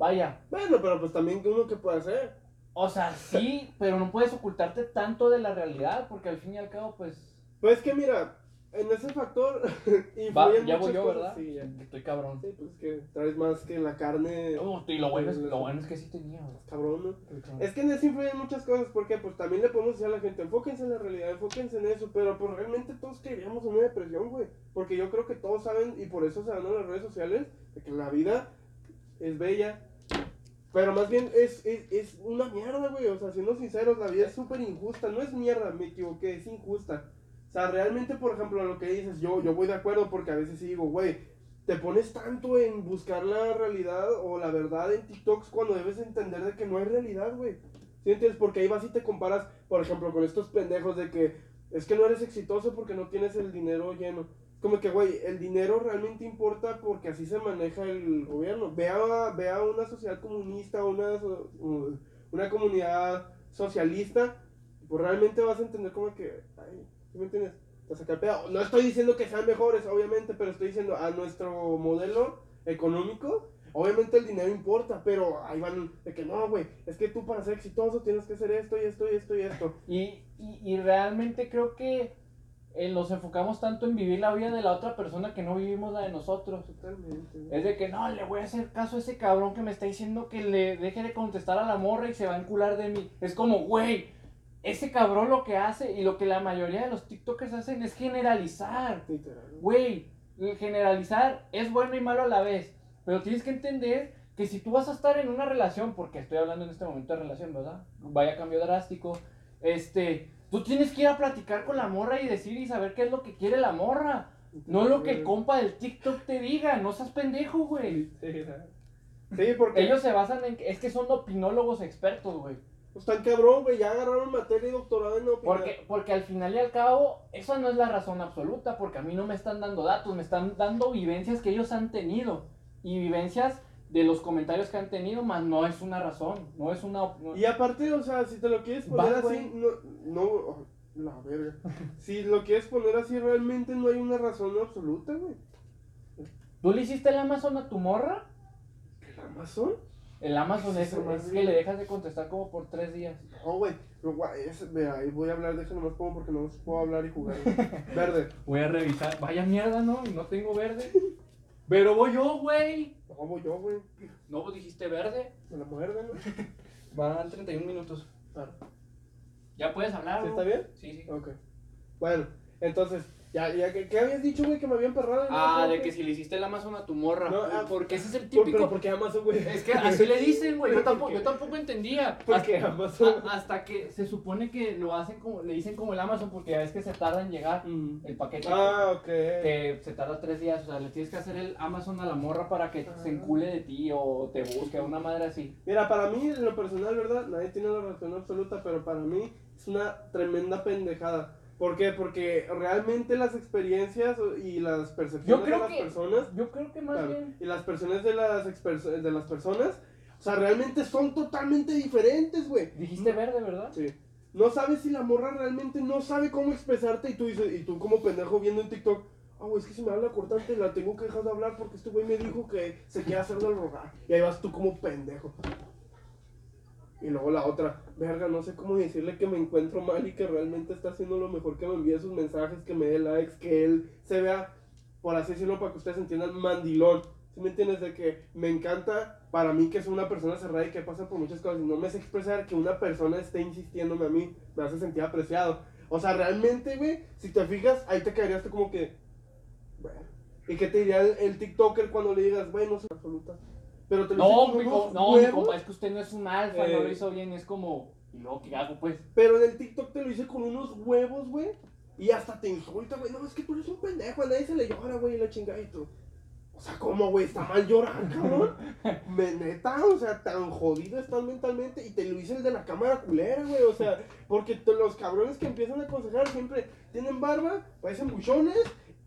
Vaya, Bueno, pero pues también uno que puede hacer. o sea, sí, pero no puedes ocultarte tanto de la realidad porque al fin y al cabo, pues... Pues que mira, en ese factor influyen ya muchas voy yo, cosas. ¿verdad? Sí, ya. Estoy cabrón. Sí, pues que traes más que la carne. Uh, y lo bueno, es, lo bueno es que sí tenía. Cabrón, ¿no? Es que en eso influyen muchas cosas, porque pues también le podemos decir a la gente, enfóquense en la realidad, enfóquense en eso, pero pues realmente todos caeríamos en una depresión, güey. Porque yo creo que todos saben, y por eso se dan a las redes sociales, de que la vida es bella. Pero más bien es, es, es una mierda, güey. O sea, siendo sinceros, la vida es súper injusta. No es mierda, me equivoqué, es injusta. O sea, realmente, por ejemplo, lo que dices, yo, yo voy de acuerdo porque a veces digo, güey, te pones tanto en buscar la realidad o la verdad en TikToks cuando debes entender de que no hay realidad, güey. ¿Sí entiendes? Porque ahí vas y te comparas, por ejemplo, con estos pendejos de que es que no eres exitoso porque no tienes el dinero lleno. Como que, güey, el dinero realmente importa porque así se maneja el gobierno. Ve a, ve a una sociedad comunista, una, una comunidad socialista, pues realmente vas a entender como que, ay, ¿sí me entiendes? No estoy diciendo que sean mejores, obviamente, pero estoy diciendo a nuestro modelo económico, obviamente el dinero importa, pero ahí van de que no, güey, es que tú para ser exitoso tienes que hacer esto y esto y esto y esto. Y, y, y realmente creo que eh, nos enfocamos tanto en vivir la vida de la otra persona que no vivimos la de nosotros. Totalmente. Es de que no, le voy a hacer caso a ese cabrón que me está diciendo que le deje de contestar a la morra y se va a encular de mí. Es como, güey, ese cabrón lo que hace y lo que la mayoría de los TikTokers hacen es generalizar. Güey, generalizar es bueno y malo a la vez. Pero tienes que entender que si tú vas a estar en una relación, porque estoy hablando en este momento de relación, ¿verdad? Vaya cambio drástico. Este, tú tienes que ir a platicar con la morra y decir y saber qué es lo que quiere la morra. No lo que el compa del TikTok te diga, no seas pendejo, güey. Sí, porque Ellos se basan en es que son opinólogos expertos, güey. pues tan cabrón, güey, ya agarraron materia y doctorado en opinión. Porque, porque al final y al cabo, esa no es la razón absoluta, porque a mí no me están dando datos, me están dando vivencias que ellos han tenido. Y vivencias de los comentarios que han tenido, más no es una razón, no es una... no- Y aparte, o sea, si te lo quieres poner así, no, no, oh, la verga. si lo quieres poner así, realmente no hay una razón absoluta, güey. ¿Tú le hiciste el Amazon a tu morra? ¿El Amazon? El Amazon es, es que le dejas de contestar como por tres días. No, güey, pero, güey, es- vea, ahí voy a hablar, déjame nomás pongo porque no puedo hablar y jugar. Verde. Voy a revisar. Vaya mierda, ¿no? Y no tengo verde. Pero voy yo, güey. No, voy yo, güey. No, pues dijiste verde. Me la muerde, ¿no? Van 31 minutos. Claro. ¿Ya puedes hablar? ¿Sí está bien? Sí, sí. Ok. Bueno, entonces, ya, ya, ¿qué, qué habías dicho, güey, que me habían perrado? Ah, de que si le hiciste el Amazon a tu morra. No, ah, porque ese es el típico. Pero porque Amazon, güey. Es que así le dicen, güey. Yo ¿Por tampoco, yo tampoco entendía. Porque hasta, Amazon. a- hasta que se supone que lo hacen como, le dicen como el Amazon, porque ya ves que se tarda en llegar Mm. el paquete. Ah, ok. Que se tarda tres días. O sea, le tienes que hacer el Amazon a la morra para que se encule de ti o te busque, una madre así. Mira, para mí, en lo personal, ¿verdad? Nadie tiene la razón absoluta, pero para mí es una tremenda pendejada. ¿Por qué? Porque realmente las experiencias y las percepciones de las que. personas Yo creo que más claro, bien. y las percepciones de las, de las personas, o sea, realmente son totalmente diferentes, güey. Dijiste verde, ¿verdad? Sí. No sabes si la morra realmente no sabe cómo expresarte y tú dices, y tú como pendejo viendo en TikTok, ah, güey, es que si me habla cortante la tengo que dejar de hablar porque este güey me dijo que se quiere hacer del rogar. Y ahí vas tú como pendejo. Y luego la otra, verga, no sé cómo decirle que me encuentro mal y que realmente está haciendo lo mejor que me envíe sus mensajes, que me dé likes, que él se vea, por así decirlo, para que ustedes entiendan, mandilón. ¿Sí me entiendes? De que me encanta para mí que es una persona cerrada y que pasa por muchas cosas y no me hace expresar que una persona esté insistiéndome a mí, me hace sentir apreciado. O sea, realmente, güey, si te fijas, ahí te quedarías tú como que, bueno. ¿Y qué te diría el, el TikToker cuando le digas, güey, no soy absoluta? Pero te lo No, con mi, unos no, mi huevos, compa, es que usted no es un alfa, no Eh. lo hizo bien, es como. ¿Y luego qué hago, pues? Pero en el TikTok te lo hice con unos huevos, güey. Y hasta te insulta, güey. No, es que tú eres un pendejo, a nadie se le llora, güey, y la chingada y tú. O sea, ¿cómo, güey? Está mal llorar, cabrón. Me, neta, o sea, tan jodido estás mentalmente. Y te lo hice el de la cámara culera, güey. O sea, porque los cabrones que empiezan a aconsejar siempre tienen barba, parecen buchones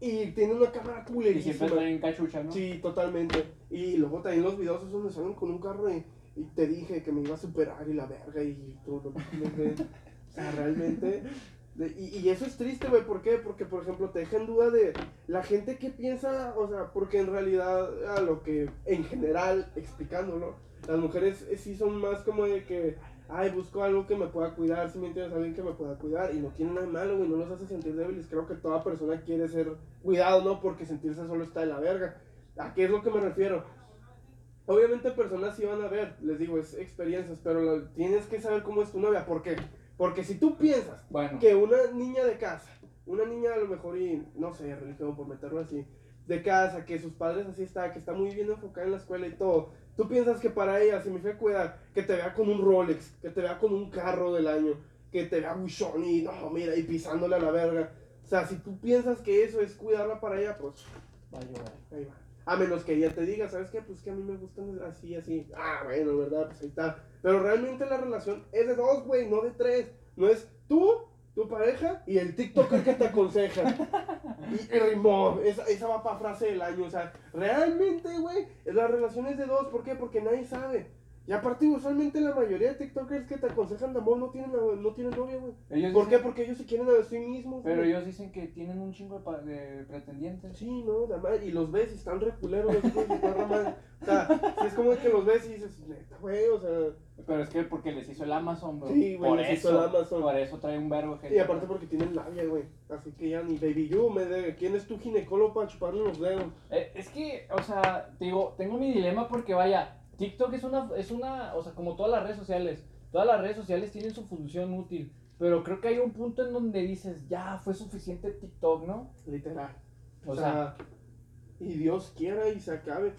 y tienen una cámara Y siempre culerísima. traen cachucha, ¿no? Sí, totalmente. Y luego también los videos esos donde salen con un carro y, y te dije que me iba a superar y la verga y güey. O sea, realmente. de- y, y eso es triste, güey. ¿Por qué? Porque, por ejemplo, te deja en duda de la gente que piensa, o sea, porque en realidad, a lo que en general, explicándolo, las mujeres eh, sí son más como de que, ay, busco algo que me pueda cuidar, si me entiendes, alguien que me pueda cuidar, y no tiene nada malo, güey, no los hace sentir débiles. Creo que toda persona quiere ser cuidado, ¿no? Porque sentirse solo está de la verga. ¿A qué es lo que me refiero? Obviamente personas sí van a ver, les digo, es experiencias, pero la- tienes que saber cómo es tu novia. ¿Por qué? Porque si tú piensas Bueno, que una niña de casa, una niña a lo mejor y, no sé, religión por meterlo así, de casa, que sus padres así está, que está muy bien enfocada en la escuela y todo, tú piensas que para ella significa cuidar, que te vea con un Rolex, que te vea con un carro del año, que te vea buchón y no, mira, y pisándole a la verga. O sea, si tú piensas que eso es cuidarla para ella, pues va a llover. Ahí va. A menos que ella te diga, ¿sabes qué? Pues que a mí me gustan así, así. Ah, bueno, ¿verdad? Pues ahí está. Pero realmente la relación es de dos, güey, no de tres. No es tú, tu pareja y el TikToker que te aconseja. Y, y rimó. Esa, esa va para frase del año. O sea, realmente, güey, la relación es de dos. ¿Por qué? Porque nadie sabe. Y aparte, usualmente la mayoría de TikTokers que te aconsejan de amor no tienen, no tienen novia, güey. ¿Por qué? Porque ellos se quieren a sí mismos. Pero güey. ellos dicen que tienen un chingo de, pa- de pretendientes. Sí, no, la madre, y los ves y están reculeros. O sea, sí es como que los ves y dices, neta, güey, o sea. Pero es que porque les hizo el Amazon, bro. Sí, güey, por les hizo el Amazon. Por eso trae un verbo gente. Y aparte porque tienen labia, güey. Así que ya ni baby you, me de, ¿quién es tu ginecólogo para chuparle los dedos? Eh, es que, o sea, te digo, tengo mi dilema porque vaya, TikTok es una, es una, o sea, como todas las redes sociales, todas las redes sociales tienen su función útil. Pero creo que hay un punto en donde dices, ya, fue suficiente TikTok, ¿no? Literal. O, O, sea, sea, y Dios quiera y se acabe.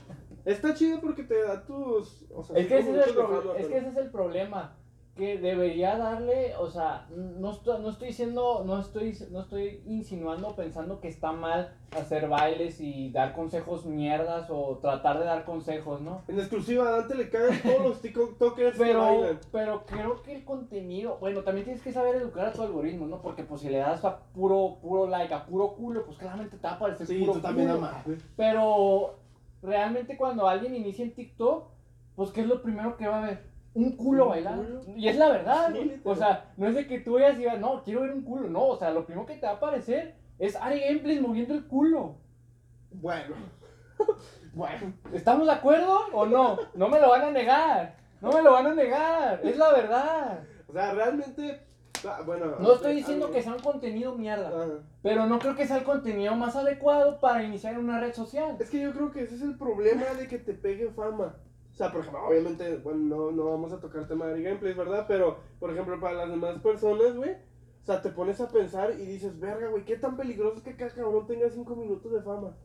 Está chido porque te da tus. O sea, es que, ese es, el es que ese es el problema. Que debería darle, o sea, no estoy, no estoy diciendo, no estoy, no estoy insinuando pensando que está mal hacer bailes y dar consejos mierdas o tratar de dar consejos, ¿no? En exclusiva, Dante le cagan todos los TikTokers que Pero, bailan. pero creo que el contenido, bueno, también tienes que saber educar a tu algoritmo, ¿no? Porque pues si le das a puro, puro like, a puro culo, pues claramente te va a aparecer Sí, puro tú también culo. amas. Pero realmente cuando alguien inicia en TikTok, pues ¿qué es lo primero que va a ver? Un culo bailando. culo. Y es la verdad, güey. O sea, no es de que tú vayas y digas, no, quiero ver un culo. No, o sea, lo primero que te va a aparecer es Ari Gameplays moviendo el culo. Bueno. bueno. ¿Estamos de acuerdo o no? No me lo van a negar. No me lo van a negar. Es la verdad. O sea, realmente. ah, Bueno. No estoy diciendo que sea un contenido mierda. Ajá. Pero no creo que sea el contenido más adecuado para iniciar una red social. Es que yo creo que ese es el problema de que te pegue fama. O sea, por ejemplo, obviamente, bueno, no, no vamos a tocar tema de gameplays, ¿verdad? Pero, por ejemplo, para las demás personas, güey, o sea, te pones a pensar y dices, verga, güey, ¿qué tan peligroso es que cada cabrón tenga 5 minutos de fama?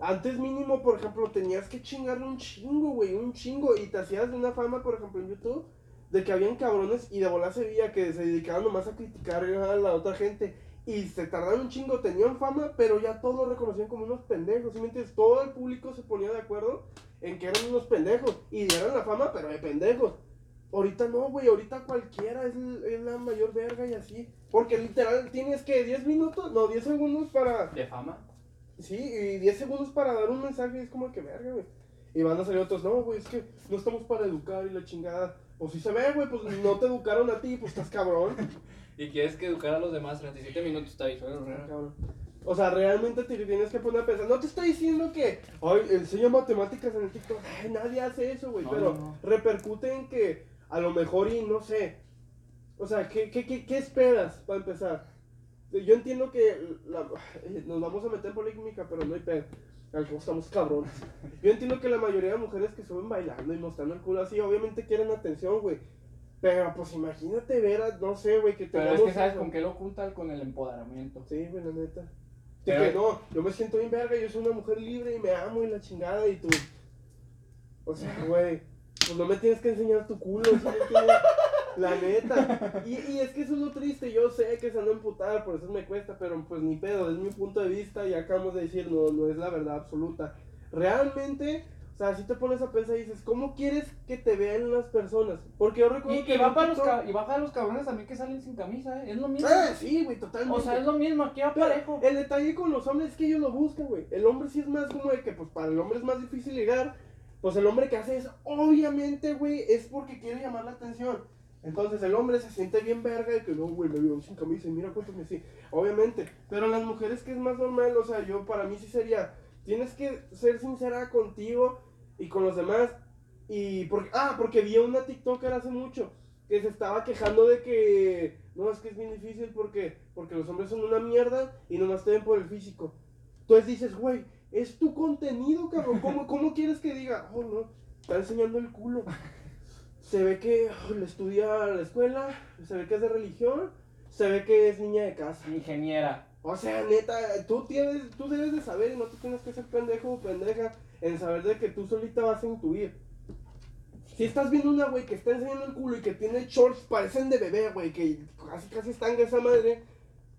Antes mínimo, por ejemplo, tenías que chingarle un chingo, güey, un chingo, y te hacías de una fama, por ejemplo, en YouTube, de que habían cabrones y de bola se veía que se dedicaban nomás a criticar a la otra gente. Y se tardaron un chingo, tenían fama, pero ya todos lo reconocían como unos pendejos, ¿sí me entiendes? Todo el público se ponía de acuerdo en que eran unos pendejos y dieron la fama, pero de pendejos. Ahorita no, güey, ahorita cualquiera es, la mayor verga y así. Porque literal tienes que 10 minutos, no, 10 segundos para. ¿De fama? Sí, y 10 segundos para dar un mensaje, es como que verga, güey. Y van a salir otros, no, güey, es que no estamos para educar y la chingada. Pues si se ve, güey, pues no te educaron a ti, pues estás cabrón. ¿Y quieres que educar a los demás 37 minutos? Está ahí, Cabrón. O sea, realmente te tienes que poner a pensar. No te estoy diciendo que, ay, enseño matemáticas en el TikTok. Ay, nadie hace eso, güey. No, pero no, no. repercute en que a lo mejor y no sé. O sea, ¿qué, qué, qué, qué esperas para empezar? Yo entiendo que la- nos vamos a meter en polémica, pero no hay pedo. Estamos cabrones. Yo entiendo que la mayoría de mujeres que suben bailando y mostrando el culo así, obviamente quieren atención, güey. Pero pues imagínate ver a, no sé, güey, que Pero es que sabes con qué lo juntan con el empoderamiento. Sí, güey, la neta. Pero- De que no, yo me siento bien verga, yo soy una mujer libre y me amo y la chingada y tú. O sea, güey, pues no me tienes que enseñar tu culo, ¿sí? La neta. Y, y es que eso es lo triste, yo sé que se van a emputar, por eso me cuesta, pero pues ni pedo, es mi punto de vista y acabamos de decir, no, no es la verdad absoluta. Realmente, o sea, si te pones a pensar y dices, ¿cómo quieres que te vean las personas? Porque yo recuerdo Y, que y, para los y para los cabrones también que salen sin camisa, ¿eh? Es lo mismo. Ah, sí, güey, totalmente. O sea, es lo mismo, aquí va parejo. El detalle con los hombres es que ellos lo buscan, güey. El hombre sí es más como de que, pues, para el hombre es más difícil llegar. Pues el hombre que hace eso, obviamente, güey, es porque quiere llamar la atención. Entonces el hombre se siente bien verga de que no, güey, me veo sin camisa y mira cuántos me sí. Obviamente. Pero las mujeres que es más normal, o sea, yo para mí sí sería, tienes que ser sincera contigo y con los demás. Y porque, ah, porque vi a una TikToker hace mucho que se estaba quejando de que no, es que es bien difícil porque, porque los hombres son una mierda y nomás te ven por el físico. Entonces dices, güey, es tu contenido, cabrón. ¿Cómo, cómo quieres que diga? Oh, no, está enseñando el culo. Se ve que oh, le estudia a la escuela, se ve que es de religión, se ve que es niña de casa. Ingeniera. O sea, neta, tú tienes, tú debes de saber y no te tienes que ser pendejo o pendeja en saber de que tú solita vas a intuir. Si estás viendo una güey que está enseñando el culo y que tiene shorts, parecen de bebé, güey, que casi casi están de esa madre,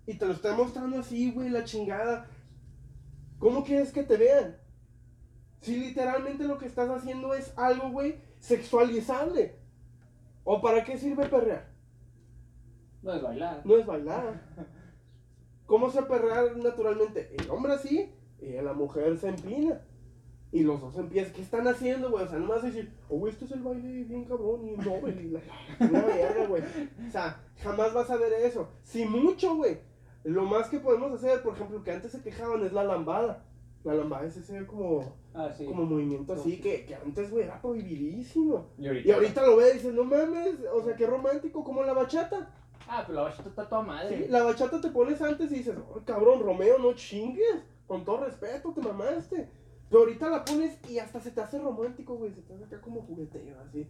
y te lo está mostrando así, güey, la chingada. ¿Cómo quieres que te vean? Si literalmente lo que estás haciendo es algo, güey, sexualizable. ¿O para qué sirve perrear? No es bailar. No es bailar. ¿Cómo se perrear naturalmente? El hombre así y la mujer se empina. Y los dos empiezan. ¿Qué están haciendo, güey? O sea, no vas a decir, oh, güey, esto es el baile bien cabrón y Nobel y la. Una verga, güey. O sea, jamás vas a ver eso. Si mucho, güey. Lo más que podemos hacer, por ejemplo, que antes se quejaban es la lambada. La lambada es ese como, Ah, sí. como movimiento así que, que antes, güey, era prohibidísimo. Y ahorita. Y ahorita lo ves y dices, no mames, o sea, qué romántico, como la bachata. Ah, pero la bachata está toda madre. Sí, la bachata te pones antes y dices, oh, cabrón, Romeo, no chingues. Con todo respeto, te mamaste. Pero ahorita la pones y hasta se te hace romántico, güey. Se te hace acá como jugueteo, así.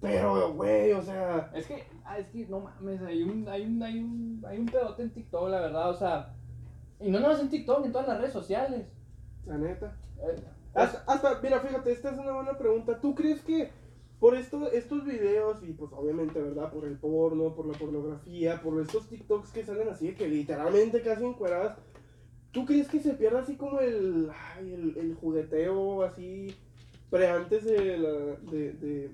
Pero, güey, o sea. Es que, ah, es que no mames, hay un, hay un, hay un, hay un pedote en TikTok, la verdad, o sea. Y no nomás en TikTok, en todas las redes sociales. La neta. Eh, Hasta, hasta, mira, fíjate, esta es una buena pregunta. ¿Tú crees que por esto, estos videos, y pues obviamente, ¿verdad? Por el porno, por la pornografía, por estos TikToks que salen así, que literalmente casi encueradas, ¿tú crees que se pierda así como el, ay, el, el jugueteo así, pre antes de la, de, de-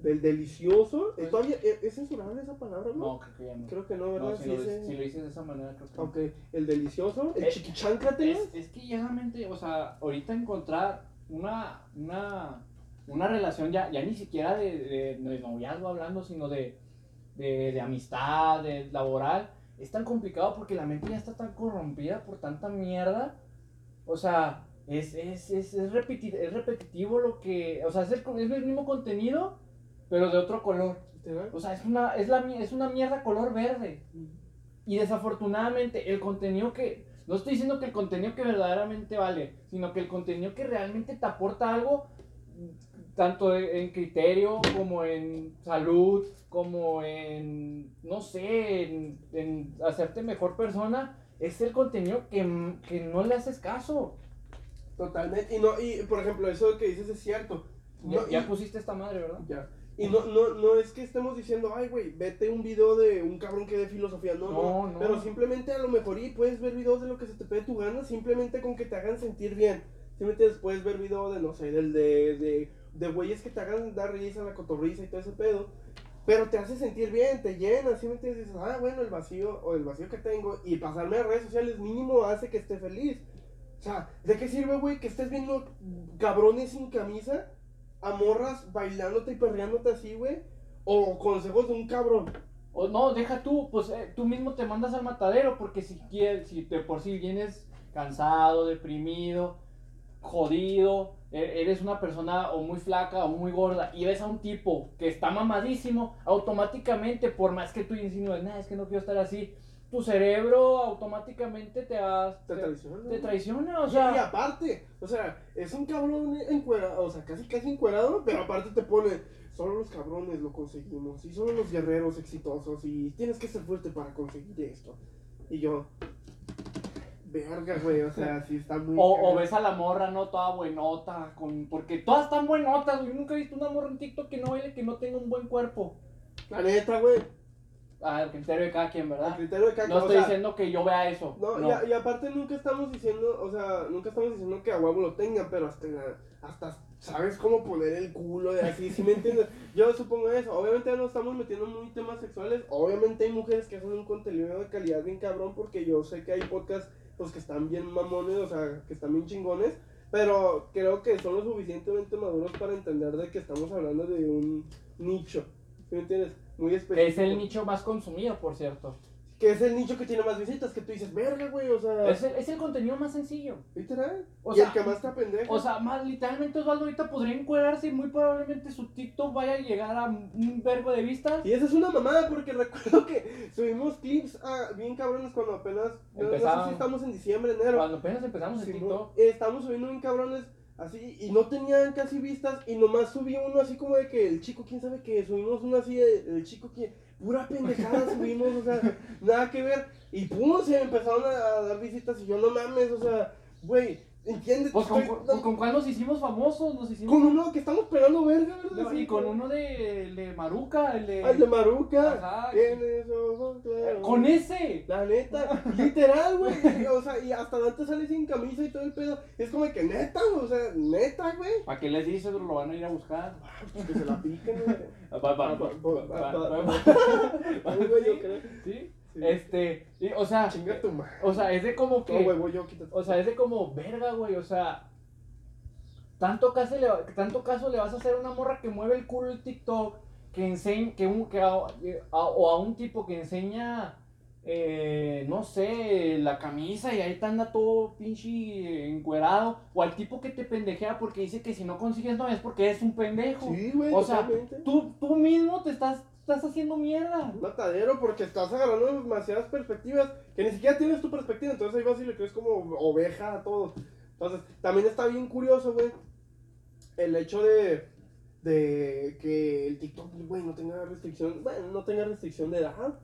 del delicioso? Pues- ¿Todavía ¿es es censurable esa palabra, no? no, creo que ya no. Creo que no, ¿verdad? No, si, Sí, lo, si lo dices de esa manera, creo que no. Ok, el delicioso, el Eh, chiquichanclate. Es, es que ya realmente, o sea, ahorita encontrar una, una, una relación ya, ya ni siquiera de, de, de noviazgo hablando, sino de, de, de amistad, de laboral, es tan complicado porque la mente ya está tan corrompida por tanta mierda. O sea, es, es, es, es, repeti- es repetitivo lo que, o sea, es el, es el mismo contenido, pero de otro color. O sea, es una, es la, es una mierda color verde. Y desafortunadamente el contenido que, no estoy diciendo que el contenido que verdaderamente vale, sino que el contenido que realmente te aporta algo, tanto en criterio como en salud, como en, no sé, en, en hacerte mejor persona, es el contenido que, que no le haces caso. Totalmente. Y no, y por ejemplo, eso que dices es cierto. Ya, No, ya y- pusiste esta madre, ¿verdad? Ya. Y no, no, no es que estemos diciendo, ay, güey, vete un video de un cabrón que dé filosofía. No, no. Pero simplemente a lo mejor y puedes ver videos de lo que se te pegue tu gana, simplemente con que te hagan sentir bien. Simplemente puedes ver video de, no sé, del de, de, de güeyes que te hagan dar risa, la cotorrisa y todo ese pedo. Pero te hace sentir bien, te llena, simplemente dices, ah, bueno, el vacío o el vacío que tengo y pasarme a redes sociales mínimo hace que esté feliz. O sea, ¿de qué sirve, güey, que estés viendo cabrones sin camisa, a morras bailándote y perreándote así, güey? O consejos de un cabrón. O no, deja tú, pues eh, tú mismo te mandas al matadero, porque si quieres, si de por sí vienes cansado, deprimido, jodido, e- eres una persona o muy flaca o muy gorda y ves a un tipo que está mamadísimo, automáticamente, por más que tú insinúes, nah, es que no quiero estar así, tu cerebro automáticamente te, va- Te te, traiciona. te traiciona, o Y- y sea, aparte, o sea, es un cabrón encuerado, o sea, casi casi encuerado, pero aparte te pone, solo los cabrones lo conseguimos, y solo los guerreros exitosos, y tienes que ser fuerte para conseguir esto. Y yo, verga, güey, o sea, sí está muy... o, o ves a la morra, ¿no? Toda buenota, con, porque todas están buenotas, yo nunca he visto una morra en TikTok que no baile, que no tenga un buen cuerpo. La neta, güey, Al criterio de cada quien, ¿verdad? criterio de cada No o estoy sea, diciendo que yo vea eso. No, No, Y, a- y aparte nunca estamos diciendo, o sea, nunca estamos diciendo que a huevo lo tengan, pero hasta, hasta sabes cómo poner el culo de así, ¿sí me entiendes? Yo supongo eso, obviamente no estamos metiendo muy temas sexuales, obviamente hay mujeres que hacen un contenido de calidad bien cabrón, porque yo sé que hay podcasts pues que están bien mamones, o sea, que están bien chingones, pero creo que son lo suficientemente maduros para entender de que estamos hablando de un nicho, ¿sí me entiendes? Muy específico. Es el nicho más consumido, por cierto. Que es el nicho que tiene más visitas, que tú dices, verga, güey, o sea... Es el, es el contenido más sencillo. Literal. O y sea, el que más te pendeja. O sea, más literalmente Osvaldo ahorita podría encuadrarse y muy probablemente su TikTok vaya a llegar a un verbo de vistas. y esa es una mamada porque recuerdo que subimos clips ah, bien cabrones cuando apenas. No, no sé si estamos en diciembre, enero. Cuando apenas empezamos en Simón, TikTok. eh, estamos subiendo bien cabrones así y no tenían casi vistas y nomás subí uno así como de que el chico, quién sabe qué, subimos uno así de, el chico que pura pendejada subimos, o sea, nada que ver. Y pum, se empezaron a, a dar visitas y yo no mames, o sea, güey, entiendes, Pues con, Estoy- con, con cuál nos hicimos famosos, nos hicimos. con uno que estamos pegando verga, ¿verdad? No, Sí, y con uno de, de Maruca, el de. Ah, de Maruca. Ajá. Tienes ojos claros. Con ese. La neta, literal, güey. O sea, y hasta Dante sale sin camisa y todo el pedo. Es como que neta, o sea, neta, güey. ¿Para qué les dices? Lo van a ir a buscar. Pues que se la piquen, güey. Va, va, va, Ah, va, va, va, va. ¿Sí? Sí. Este, y, o sea, Chinga tu madre. o sea, es de como No, que, güey, voy yo, quítate. o sea, es de como, verga, güey, o sea, tanto caso, le, tanto caso le vas a hacer a una morra que mueve el culo el TikTok, que enseña, que un, que a- a- o a un tipo que enseña, eh, no sé, la camisa y ahí te anda todo pinche encuerado, o al tipo que te pendejea porque dice que si no consigues novia es porque eres un pendejo. Sí, güey, o sea. Tú, tú mismo te estás, estás haciendo mierda. Matadero porque estás agarrando demasiadas perspectivas que ni siquiera tienes tu perspectiva, entonces ahí vas y le crees como oveja a todo. Entonces, también está bien curioso, güey, el hecho de, de que el TikTok, güey, no tenga restricción, bueno, no tenga restricción de edad.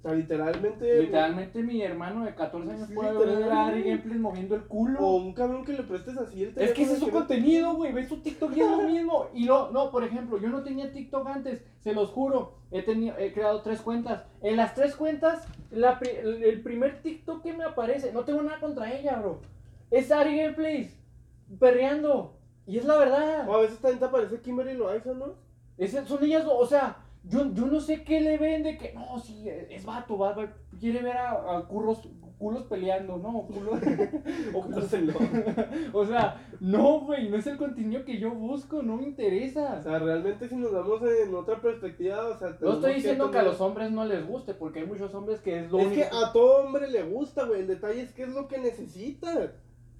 O sea, literalmente. Literalmente mi hermano de 14 años puede ver a Ari Gameplays moviendo el culo. O un cabrón que le prestes así el Es que ese es su teléfono contenido, güey. Ves su TikTok y es lo mismo. Y no, no, por ejemplo, yo no tenía TikTok antes, se los juro. He, tenido, he creado tres cuentas. En las tres cuentas, la pri- el, primer TikTok que me aparece, no tengo nada contra ella, bro. Es Ari Gameplays, perreando. Y es la verdad. O a veces también te aparece Kimberly Loaiza, ¿no? Ese- son ellas, o sea, yo, yo no sé qué le ven de que, no, sí, es vato, va, va, quiere ver a, a curros, culos peleando, no, culos, o, Culos en lo- o sea, no, güey, no es el contenido que yo busco, no me O interesa. sea, realmente si nos damos en otra perspectiva, o sea... No estoy diciendo que a los hombres no les guste, porque hay muchos hombres que es lo Es único. que a todo hombre le gusta, güey. El detalle es qué es lo que necesita.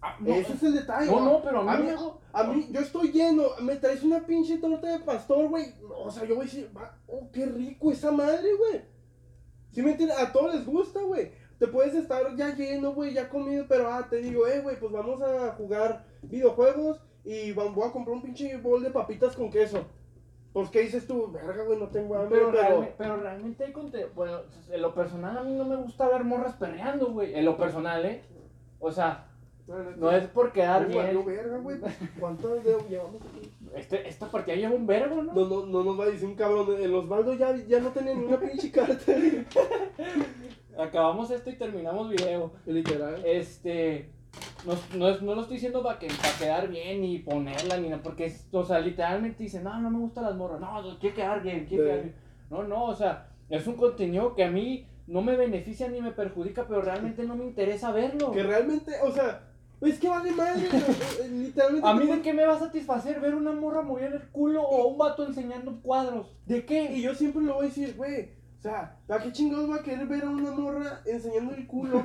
Ah, no, Ese es el detalle. no, no, pero a A mí, no- a mí, yo estoy lleno. Me traes una pinche torta de pastor, güey. O sea, yo voy a decir, oh, qué rico esa madre, güey. ¿Sí me entiendes? A todos les gusta, güey. Te puedes estar ya lleno, güey, ya comido, pero ah, te digo, eh, güey, pues vamos a jugar videojuegos y voy a comprar un pinche bol de papitas con queso. Pues, ¿qué dices tú? Verga, güey, no tengo hambre, pero, pero... realme- pero realmente hay contenido. Bueno, en lo personal a mí no me gusta ver morras perreando, güey. En lo personal, ¿eh? O sea, no es por quedar bien. verga, güey. ¿Cuántos dedos llevamos aquí? Este, esta partida lleva un verbo, ¿no? No, no, no nos va a decir un cabrón. El Osvaldo ya, ya no tenía ni una pinche carta. Acabamos esto y terminamos video. Literal. Este. No, no, es- no lo estoy diciendo para que, para quedar bien ni ponerla ni nada, porque es, o sea, literalmente dice, no, no me gustan las morras, no, no, quiere quedar bien, quiere Sí. quedar bien. No, no, o sea, es un contenido que a mí no me beneficia ni me perjudica, pero realmente no me interesa verlo. Que realmente, o sea, es que vale madre. güey. Eh, Literalmente. ¿A mí de qué me va a satisfacer ver una morra moviendo el culo o un vato enseñando cuadros? ¿De qué? Y yo siempre lo voy a decir, güey. O sea, ¿para qué chingados va a querer ver a una morra enseñando el culo?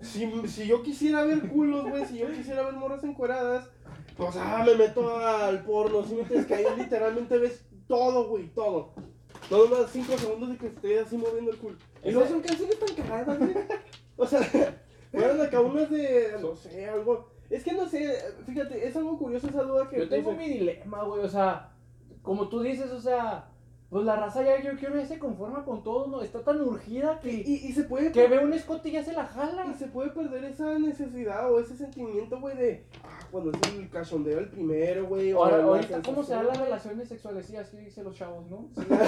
Si, si yo quisiera ver culos, güey, si yo quisiera ver morras encueradas, pues ah, me meto al porno, ¿sí me entiendes? Que ahí literalmente ves todo, güey, todo. No más 5 segundos de que esté así moviendo el culo. Y no son canciones tan cagadas, güey. O sea, fueron acá unas de, no sé, algo. Es que no sé, fíjate, es algo curioso esa duda que Yo tengo mi dilema, güey, o sea, como tú dices, o sea, pues la raza ya yo quiero ya se conforma con todo, ¿no? Está tan urgida que, y, y se puede que ve un escote y ya se la jala. Y se puede perder esa necesidad o ese sentimiento, güey, de. Ah, cuando es el cachondeo el primero, güey. o Ahora, ahorita, ¿cómo se dan las relaciones sexuales? Sí, así dicen los chavos, ¿no? güey,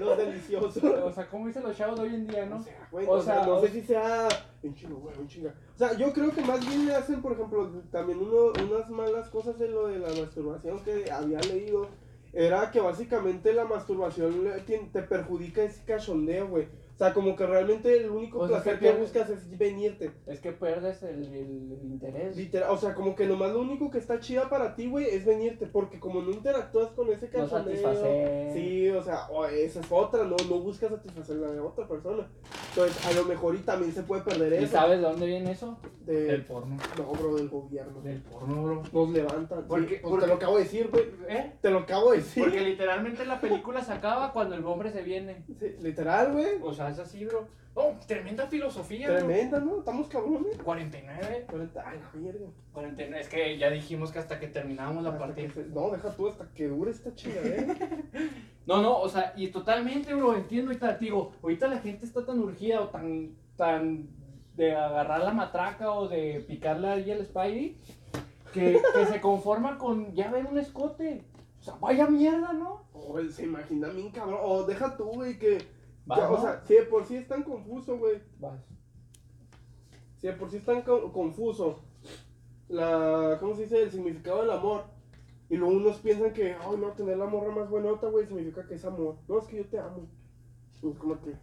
Los deliciosos. O sea, ¿cómo dicen los chavos de hoy en día, O no? sea, güey, O sea, no o- sé si sea un chingo, güey, un chinga. O sea, yo creo que más bien le hacen, por ejemplo, también uno, unas malas cosas de lo de la masturbación que había leído. Era que básicamente la masturbación te perjudica ese cachondeo, güey. O sea, como que realmente el único Pues es placer que buscas es venirte. Es que pierdes el, el- interés. Literal, o sea, como que nomás lo único que está chida para ti, güey, es venirte, porque como no interactúas con ese No cachondeo, satisfacer. sí, o sea, o esa es otra, no, no buscas satisfacer la de otra persona. Entonces, a lo mejor y también se puede perder ¿Y eso. sabes de dónde viene eso? De, Del porno. no, bro, del gobierno. Del porno, bro. Nos levantan. ¿Por sí, qué? pues Porque- te lo acabo de decir, güey. ¿Eh? Te lo acabo de decir. Porque literalmente la película se acaba cuando el hombre se viene. Sí, literal, güey. O sea, es así, bro. Oh, tremenda filosofía, bro. Tremenda, ¿no? Estamos cabrones. 49. 40, ay, la mierda. 49. Es que ya dijimos que hasta que terminábamos la Hasta partida. se- No, deja tú hasta que dure esta chingadera. No, no, o sea, y totalmente, bro, entiendo ahorita, digo, ahorita la gente está tan urgida o tan, tan de agarrar la matraca o de picarle ahí al Spidey que, que se conforma con ya ver un escote. O sea, vaya mierda, ¿no? O él se imagina bien cabrón. O deja tú, güey, que. O sea, si de por sí es tan confuso, güey. Si de por sí es tan co- confuso. La. ¿Cómo se dice? El significado del amor. Y luego unos piensan que, ay, no, tener la morra más buenota, güey, significa que es amor. No, es que yo te amo. Y es como que,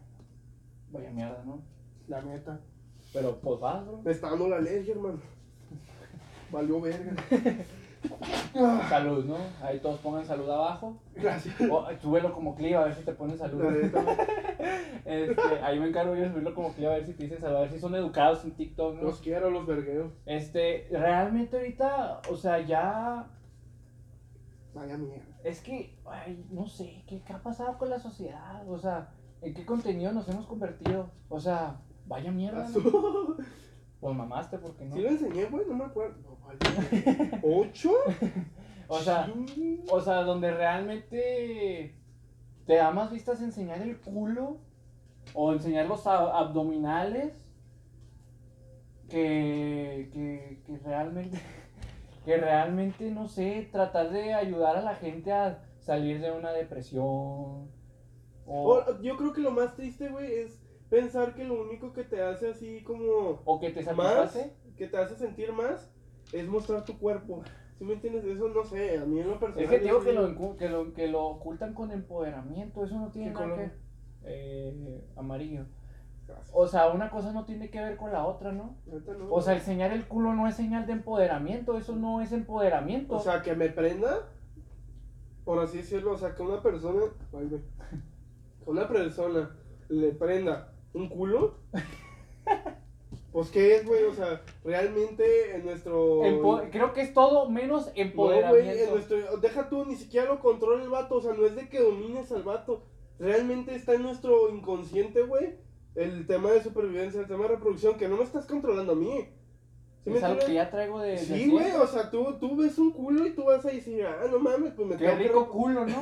Vaya mierda, ¿no? la neta. Pero pues vas, bro. Me está dando la alergia, hermano. Valió verga. Salud, ¿no? Ahí todos pongan salud abajo. Gracias. O súbelo como cliva a ver si te ponen salud. Este, ahí me encargo yo de subirlo como cliva a ver si te dicen salud, a ver si son educados en TikTok, ¿no? Los quiero, los vergueos. Este, realmente ahorita, o sea, ya Vaya mierda. es que, ay, no sé, ¿qué, qué ha pasado con la sociedad? O sea, ¿en qué contenido nos hemos convertido? O sea, vaya mierda. ¿no? Pues mamaste, porque no? Sí lo enseñé, güey, no me acuerdo. ¿Ocho? O sea, o sea, donde realmente te da más vistas enseñar el culo o enseñar los abdominales que, que, que realmente, que realmente, no sé, tratar de ayudar a la gente a salir de una depresión. O, O- yo creo que lo más triste, güey, es pensar que lo único que te hace así como o que te más, satisface. que te hace sentir más, es mostrar tu cuerpo. ¿Sí me entiendes? Eso no sé, a mí en lo personal. Es que digo que lo, que, lo, que lo ocultan con empoderamiento, eso no tiene ¿Qué nada color? que... Eh, amarillo. O sea, una cosa no tiene que ver con la otra, ¿no? O sea, enseñar el culo no es señal de empoderamiento, eso no es empoderamiento. O sea, que me prenda, por así decirlo, o sea, que una persona, ay, güey, que una persona le prenda un culo, pues ¿qué es, güey? O sea, realmente en nuestro... Empo- creo que es todo menos No, güey, en empoderamiento. nuestro... Deja tú, ni siquiera lo controla el vato, o sea, no es de que domines al vato, realmente está en nuestro inconsciente, güey, el tema de supervivencia, el tema de reproducción, que no me estás controlando a mí. ¿Sí es algo que ya traigo de... Sí, güey, o sea, tú, tú ves un culo y tú vas a decir, ah, no mames, pues me Qué tengo que rico culo, ¿no?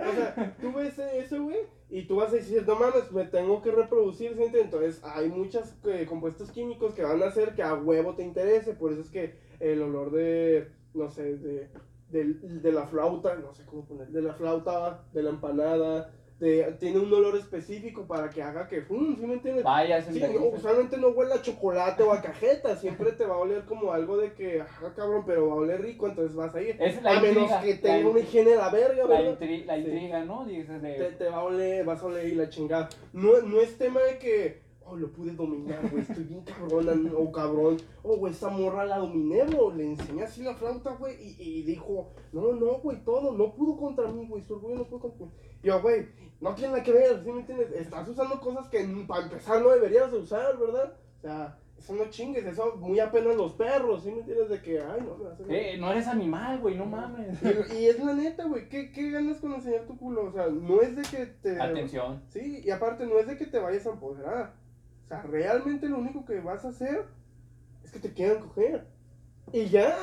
O sea, tú ves eso, güey, y tú vas a decir, no mames, me tengo que reproducir, ¿sí? Entonces, hay muchos compuestos químicos que van a hacer que a huevo te interese. Por eso es que el olor de, no sé, de, de, de la flauta, no sé cómo poner, de la flauta, de la empanada, de, tiene un olor específico para que haga que, ¡fum! ¿sí me entiendes? Vaya, Sí, no, usualmente no huele a chocolate o a cajeta, siempre te va a oler como algo de que, ah, cabrón, pero va a oler rico, entonces vas a ir. Es la a menos intriga, que la tenga una higiene de la verga, La, ¿verdad? intri- la Sí. intriga, ¿no? Dices de... te, te va a oler, vas a oler y la chingada. No, no es tema de que, oh, lo pude dominar, güey, estoy bien cabrona, o cabrón, oh, güey, esta morra la dominé, bro, le enseñé así la flauta, güey, y, y dijo, no, no, güey, todo, no pudo contra mí, güey, su orgullo no pudo contra mí. Y Yo, güey, no tiene nada que ver, ¿sí me entiendes? Estás usando cosas que para empezar no deberías de usar, ¿verdad? O sea, eso no chingues, eso muy apenas los perros, ¿sí me entiendes? De que, ay, no, me a Eh, no eres animal, güey, no mames. y, y es la neta, güey, ¿qué, ¿qué ganas con enseñar tu culo? O sea, no es de que te... Atención. Sí, y aparte no es de que te vayas a empoderar. Sea, realmente lo único que vas a hacer es que te quieran coger. Y ya.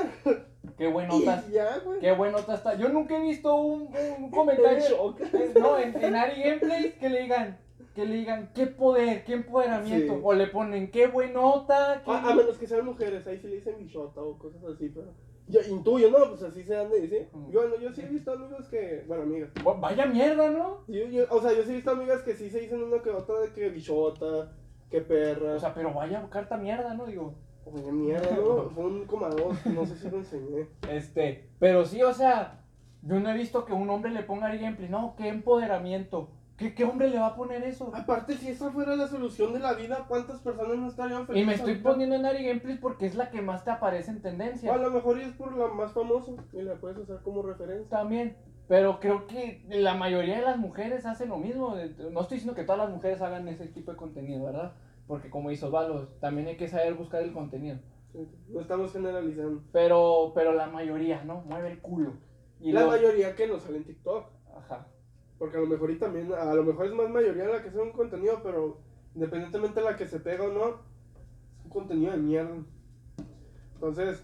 Qué buenotas. Y ya, güey. Qué buenota está. Yo nunca he visto un, un comentario. eh, No, en, en Ari Gameplays que le digan. Que le digan, qué poder, qué empoderamiento. Sí. O le ponen, qué buenota. Qué... A, a menos que sean mujeres, ahí sí le dicen bichota o cosas así, pero. Yo intuyo, ¿no? Pues así se han de decir. Yo, bueno, yo sí he visto amigos que. Bueno, amigas. Vaya mierda, ¿no? Yo, yo, o sea, yo sí he visto amigas que sí se dicen una que otra de que bichota, que perra. O sea, pero vaya carta mierda, ¿no? Digo. Oye, mierda, ¿no? Fue un coma dos, no sé si lo enseñé. Este. Pero sí, o sea. Yo no he visto que un hombre le ponga Ari Gameplay. No, qué empoderamiento. ¿Qué, ¿Qué hombre le va a poner eso? Aparte, si esa fuera la solución de la vida, ¿cuántas personas no estarían felices? Y me estoy ahorita? poniendo en Ari Gameplays porque es la que más te aparece en O a tendencia. lo mejor es por la más famosa y la puedes usar como referencia. También. Pero creo que la mayoría de las mujeres hacen lo mismo. No estoy diciendo que todas las mujeres hagan ese tipo de contenido, ¿verdad? Porque como hizo Osvaldo, también hay que saber buscar el contenido. No estamos generalizando. Pero, pero la mayoría, ¿no? Mueve el culo. Y la lo- mayoría que no sale en TikTok. Ajá. Porque a lo mejor y también, a lo mejor es más mayoría la que hace un contenido, pero independientemente de la que se pega o no, es un contenido de mierda. Entonces,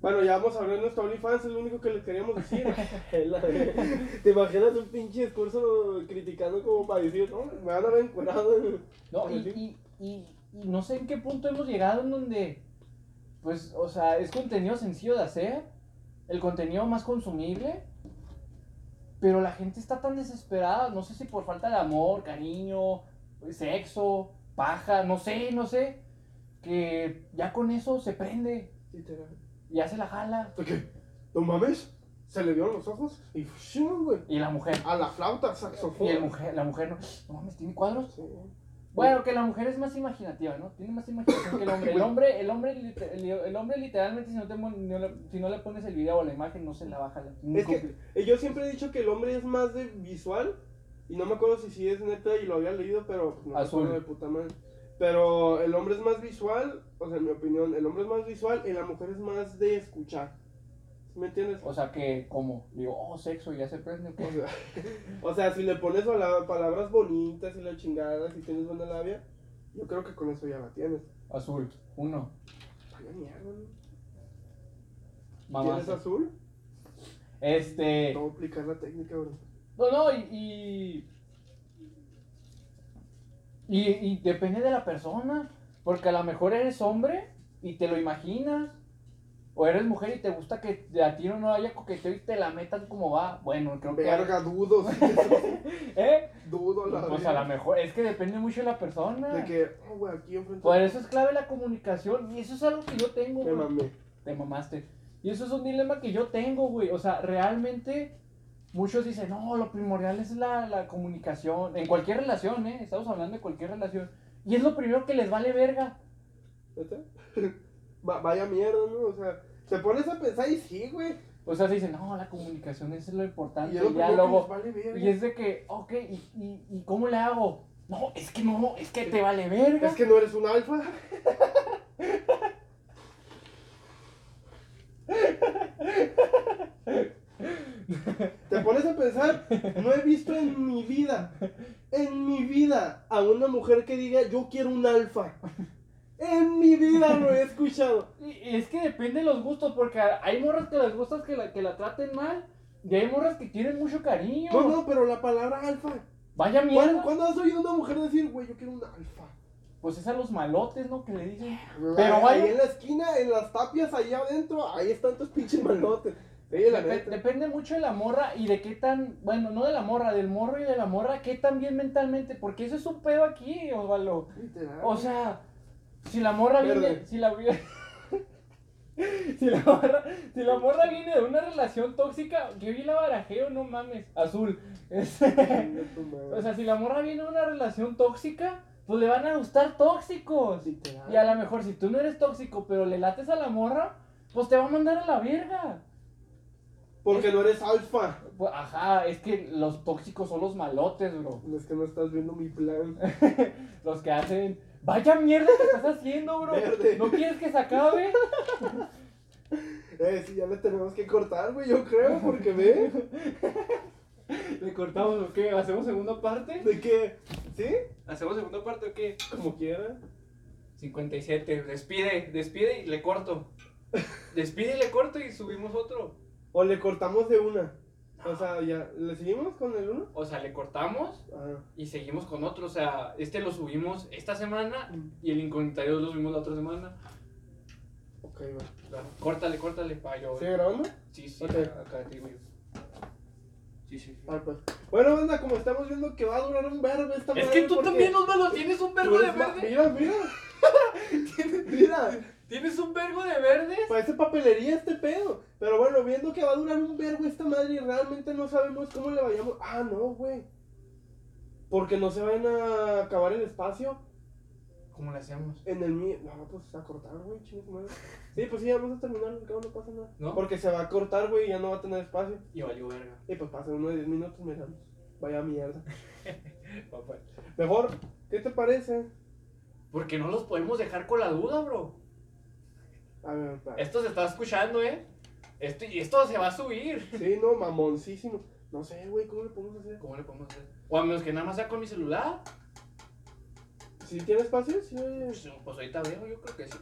bueno, ya vamos a abrir nuestro OnlyFans, es lo único que les queríamos decir. ¿Te imaginas un pinche discurso criticando como para decir, no, me van a ver encuerado? No, y, y, y, y no sé en qué punto hemos llegado en donde, pues, o sea, es contenido sencillo de hacer, el contenido más consumible, pero la gente está tan desesperada, no sé si por falta de amor, cariño, sexo, paja, no sé, no sé, que ya con eso se prende, Literal. Ya se la jala. ¿De qué? ¿No mames? Se le vieron los ojos y ¡shum, güey. Y la mujer, A la flauta, saxofón. y el mujer, la mujer no, no mames, tiene cuadros. Sí. Bueno, que la mujer es más imaginativa, ¿no? Tiene más imaginación que el hombre. El hombre, el hombre, el, el hombre literalmente, si no, te, si no le pones el video o la imagen, no se la baja. la- Es que eh, yo siempre he dicho que el hombre es más de visual. Y no me acuerdo si sí es neta y lo había leído, pero no me Azul. acuerdo de puta madre. Pero el hombre es más visual, o sea, en mi opinión, el hombre es más visual y la mujer es más de escuchar. ¿Sí ¿Me entiendes? O sea que, como, digo, oh, sexo, y ya se prende. ¿o? O sea, o sea, si le pones pala- palabras bonitas y la chingada, si tienes buena labia, yo creo que con eso ya la tienes. Azul, uno. Vaya mierda, ¿no? ¿Tienes azul? Este. A aplicar la técnica, bro. No, no, y. Y, y, y depende de la persona. Porque a lo mejor eres hombre y te lo imaginas. O eres mujer y te gusta que a ti no haya coqueteo y te la metan como va. Bueno, creo que. Verga, dudo. sí, ¿Eh? dudo la Pues a lo mejor. Es que depende mucho de la persona. De que, oh, güey, aquí enfrente. Por eso es clave la comunicación. Y eso es algo que yo tengo, güey. mamé. Te mamaste. Y eso es un dilema que yo tengo, güey. O sea, realmente muchos dicen, no, lo primordial es la, la comunicación. En cualquier relación, ¿eh? Estamos hablando de cualquier relación. Y es lo primero que les vale verga. Vaya mierda, ¿no? O sea, te pones a pensar y sí, güey. O sea, se dicen, no, la comunicación es lo importante. Y ya luego. les vale verga. Y es de que, ok, ¿y, y, y cómo le hago? No, es que no, es que te vale verga. Es que no eres un alfa. Te pones a pensar, no he visto en mi vida, en mi vida, a una mujer que diga yo quiero un alfa. En mi vida lo he escuchado. Y es que depende de los gustos, porque hay morras que les gustas que la, que la traten mal. Y hay morras que quieren mucho cariño. No, no, pero la palabra alfa. Vaya ¿Cuándo, mierda. cuándo has oído a una mujer decir, güey, yo quiero un alfa? Pues es a los malotes, ¿no? Que le dicen. Pero ahí en la esquina, en las tapias, allá adentro, ahí están tus pinches malotes. Sí, la Dep- neta. depende mucho de la morra y de qué tan. Bueno, no de la morra, del morro y de la morra, qué tan bien mentalmente. Porque eso es un pedo aquí, Osvaldo. O sea, si la morra viene. Si la. Si la, morra, si la morra viene de una relación tóxica, que vi la barajeo, no mames, azul. Es- Chinga tu madre. o sea, si la morra viene de una relación tóxica, pues le van a gustar tóxicos. Literal. Y a lo mejor si tú no eres tóxico, pero le lates a la morra, pues te va a mandar a la verga. Porque no eres alfa. Pues, ajá, es que los tóxicos son los malotes, bro. Es que no estás viendo mi plan. Los que hacen, vaya mierda que estás haciendo, bro. Verde. ¿No quieres que se acabe? Eh, sí, ya le tenemos que cortar, güey, yo creo, porque ve. ¿Le cortamos o qué? ¿Hacemos segunda parte? ¿De qué? ¿Sí? ¿Hacemos segunda parte o qué? Como quiera. 57, despide, despide y le corto. Despide y le corto y subimos otro. O le cortamos de una. O sea, ya. ¿Le seguimos con el uno? O sea, le cortamos Ajá. y seguimos con otro. O sea, este lo subimos esta semana y el incognitario lo subimos la otra semana. Ok, va. Claro. Córtale, córtale, pa' yo. ¿Sigue grabando? Sí, sí, Ok. acá, te digo yo. Sí, sí, sí. Ah, pues. Bueno, banda, como estamos viendo que va a durar un verbo esta Es que tú porque también, Osvaldo, tienes un tú vergo de verde. Mira, mira. mira. Tienes un vergo de verdes. Parece papelería este pedo. Pero bueno, viendo que va a durar un vergo esta madre y realmente no sabemos cómo le vayamos. Ah, no, güey. Porque no se vayan a acabar el espacio ¿Cómo le hacemos? en el mío. No, pues a cortar, güey, chingas madre. Sí, pues sí, vamos a terminar, al cabo no pasa nada. ¿No? Porque se va a cortar, güey, y ya no va a tener espacio. Y valió verga. Y pues pasan unos 10 minutos, miramos. Vaya mierda. Papá. Mejor, ¿qué te parece? Porque no los podemos dejar con la duda, bro. A ver. Esto se está escuchando, ¿eh? Esto, y esto se va a subir. Sí, no, mamoncísimo. No sé, güey, ¿cómo le podemos hacer? ¿Cómo le podemos hacer? O a menos que nada más sea con mi celular. Si tiene espacio, sí. Pues, pues ahorita veo, yo creo que sí.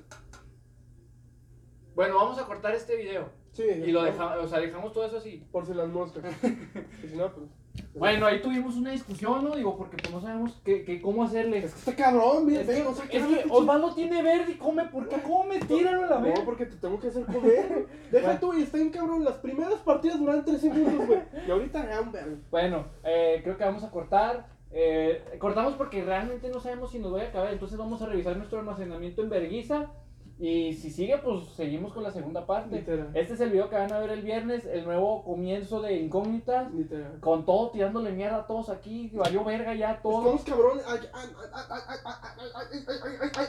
Bueno, vamos a cortar este video. Sí, Y lo dejamos, o sea, dejamos todo eso así. Por si las moscas. Si no, pues. Bueno, ahí tuvimos una discusión, ¿no? Digo, porque pues no sabemos qué, qué- cómo hacerle. Es que está cabrón, mira, Es que, o sea, es ¿qué que Osvaldo tiene verde y come. ¿Por qué come? Tíralo a la No, vez. porque te tengo que hacer comer. Deja Bueno. tú, y está bien cabrón. Las primeras partidas duran 3 segundos, güey. Y ahorita verbo. Bueno, eh, creo que vamos a cortar. Eh, cortamos porque realmente no sabemos si nos voy a acabar. Entonces vamos a revisar nuestro almacenamiento en Berguisa. Y si sigue, pues seguimos con la segunda parte. Literal. Este es el video que van a ver el viernes, el nuevo comienzo de Incógnitas. Con todo tirándole mierda a todos aquí, valió verga ya todo. Estamos cabrones,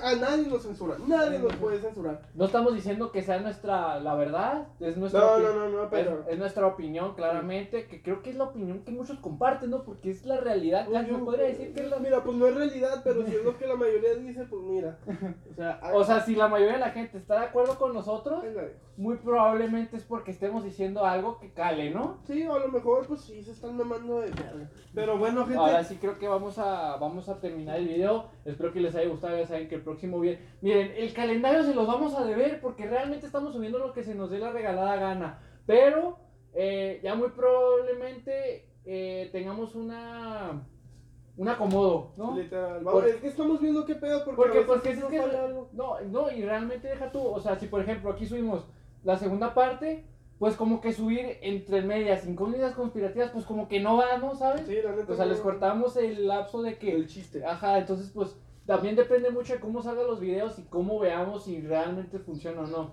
a, nadie nos censura, nadie nos puede censurar. No estamos diciendo que sea nuestra, la verdad, es nuestra, es, nuestra opinión claramente, que creo que es la opinión que muchos comparten, ¿no? Porque es la realidad, casi no podría decir que es la... Mira, pues no es realidad, pero si es lo que la mayoría dice, pues mira. O sea, o sea si la mayoría de la gente está de acuerdo con nosotros, muy probablemente es porque estemos diciendo algo que cale, ¿no? Sí, o a lo mejor, pues sí, se están mamando de verga. Pero bueno, gente. Ahora sí creo que vamos a, vamos a terminar el video. Espero que les haya gustado. Ya saben que el próximo video... Miren, el calendario se los vamos a deber porque realmente estamos subiendo lo que se nos dé la regalada gana. Pero eh, ya muy probablemente eh, tengamos una un acomodo, ¿no? Literal. Vamos, Por- es que estamos viendo qué pedo porque, Porque, sí es nos que algo. no, no, y realmente deja tú, o sea, si por ejemplo aquí subimos la segunda parte, pues como que subir entre medias incógnitas conspirativas, pues como que no va, ¿no? ¿Sabes? Sí, la neta. O sea, no- les cortamos el lapso de que el chiste. Ajá, entonces pues también depende mucho de cómo salgan los videos y cómo veamos si realmente funciona o no.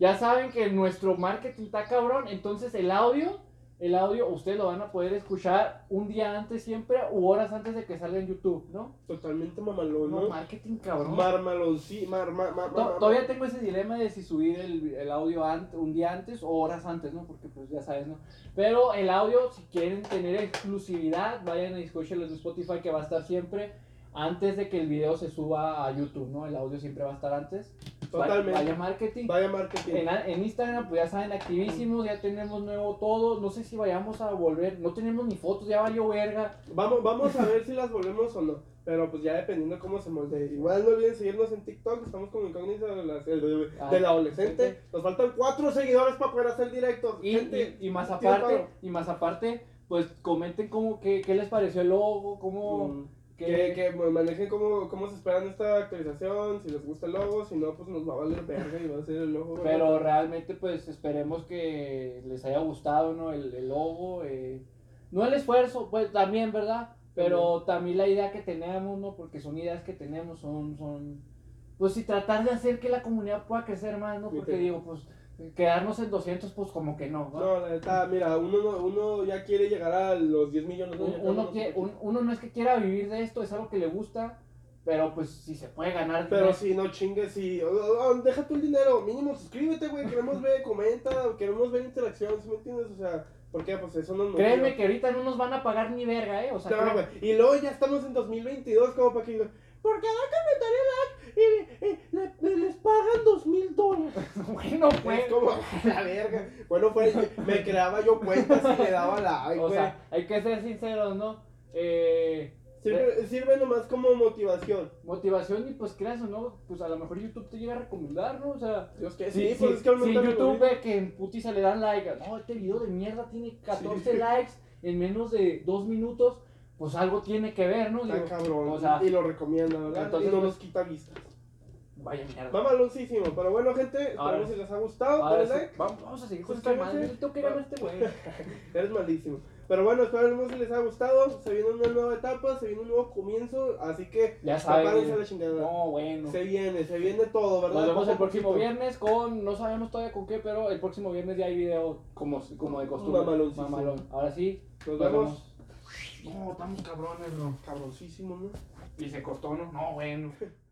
Ya saben que nuestro marketing está cabrón, entonces el audio, el audio ustedes lo van a poder escuchar un día antes siempre u horas antes de que salga en YouTube, ¿no? Totalmente mamalón, No, marketing cabrón. Marmalón, sí, mar, mar, mar, To- mar- Todavía tengo ese dilema de si subir el, el audio ant- un día antes o horas antes, ¿no? Porque pues ya sabes, ¿no? Pero el audio, si quieren tener exclusividad, vayan a escucharlo en Spotify que va a estar siempre antes de que el video se suba a YouTube, ¿no? El audio siempre va a estar antes. Totalmente. Vaya marketing. Vaya marketing. En, en Instagram, pues ya saben, activísimos, ya tenemos nuevo todo. No sé si vayamos a volver, no tenemos ni fotos, ya valió verga. Vamos, vamos a ver si las volvemos o no. Pero pues ya dependiendo cómo se moldee. Igual no olviden seguirnos en TikTok. Estamos como incógnita de la- de- Ah, del adolescente. Nos faltan cuatro seguidores para poder hacer directos. Y, Gente, y, y más aparte, y más aparte, pues comenten cómo, qué, qué les pareció el logo, cómo... Mm, que, que manejen cómo, cómo se esperan esta actualización. Si les gusta el logo. Si no, pues nos va a valer verga y va a ser el logo. Pero realmente pues esperemos que les haya gustado ¿no? el, el logo. eh, no el esfuerzo, pues también, ¿verdad? Pero también la idea que tenemos, ¿no? Porque son ideas que tenemos, son, son, pues si tratar de hacer que la comunidad pueda crecer más, ¿no? Porque Sí. digo, pues quedarnos en 200, pues como que no. No, la neta, mira, uno, no- uno ya quiere llegar a los 10 millones. ¿no? Uno, que- un- uno no es que quiera vivir de esto, es algo que le gusta, pero pues si se puede ganar Pero dinero, si no chingues, si. oh, oh, deja tú el dinero, mínimo suscríbete, güey. Queremos ver, comenta, queremos ver interacción, ¿sí me entiendes? O sea, ¿por qué? Pues eso nos motiva. créeme que ahorita no nos van a pagar ni verga, ¿eh? O sea, güey. Y luego ya estamos en 2022, como para que por cada comentario like, y, y le- le- les pagan dos mil dólares. bueno, pues. Es como, la verga. Bueno, pues me creaba yo cuentas y le daba like, O güey. sea, hay que ser sinceros, ¿no? Eh, Sirve, sirve nomás como motivación. motivación y pues creas o no, pues a lo mejor YouTube te llega a recomendar, ¿no? O sea, Dios que sí, si- pues es que si YouTube ve que en putiza le dan like, no, este video de mierda tiene 14 Sí. likes en menos de dos minutos, pues algo tiene que ver, ¿no? Está Digo, cabrón. o sea, y lo recomienda, ¿verdad? entonces, y no pues, nos quita vistas. vaya mierda. Mamaloncísimo. Pero bueno, gente, Ahora esperemos si les ha gustado. Dale like. vamos, vamos a seguir con esta Suscríbanse. madre. Tengo que ganar este güey. Eres malísimo. Pero bueno, esperemos si les ha gustado. Se viene una nueva etapa, se viene un nuevo comienzo. Así que Ya saben. la chingada. No, bueno. Se viene, se viene todo, ¿verdad? Nos vemos el próximo viernes con, no sabemos todavía con qué, pero el próximo viernes ya hay video como, como de costumbre. Mamaloncísimo. Mamalón. Ahora sí, Nos vemos. No, estamos cabrones, bro. Cabroncísimo, ¿no? Y se cortó, ¿no? No, bueno.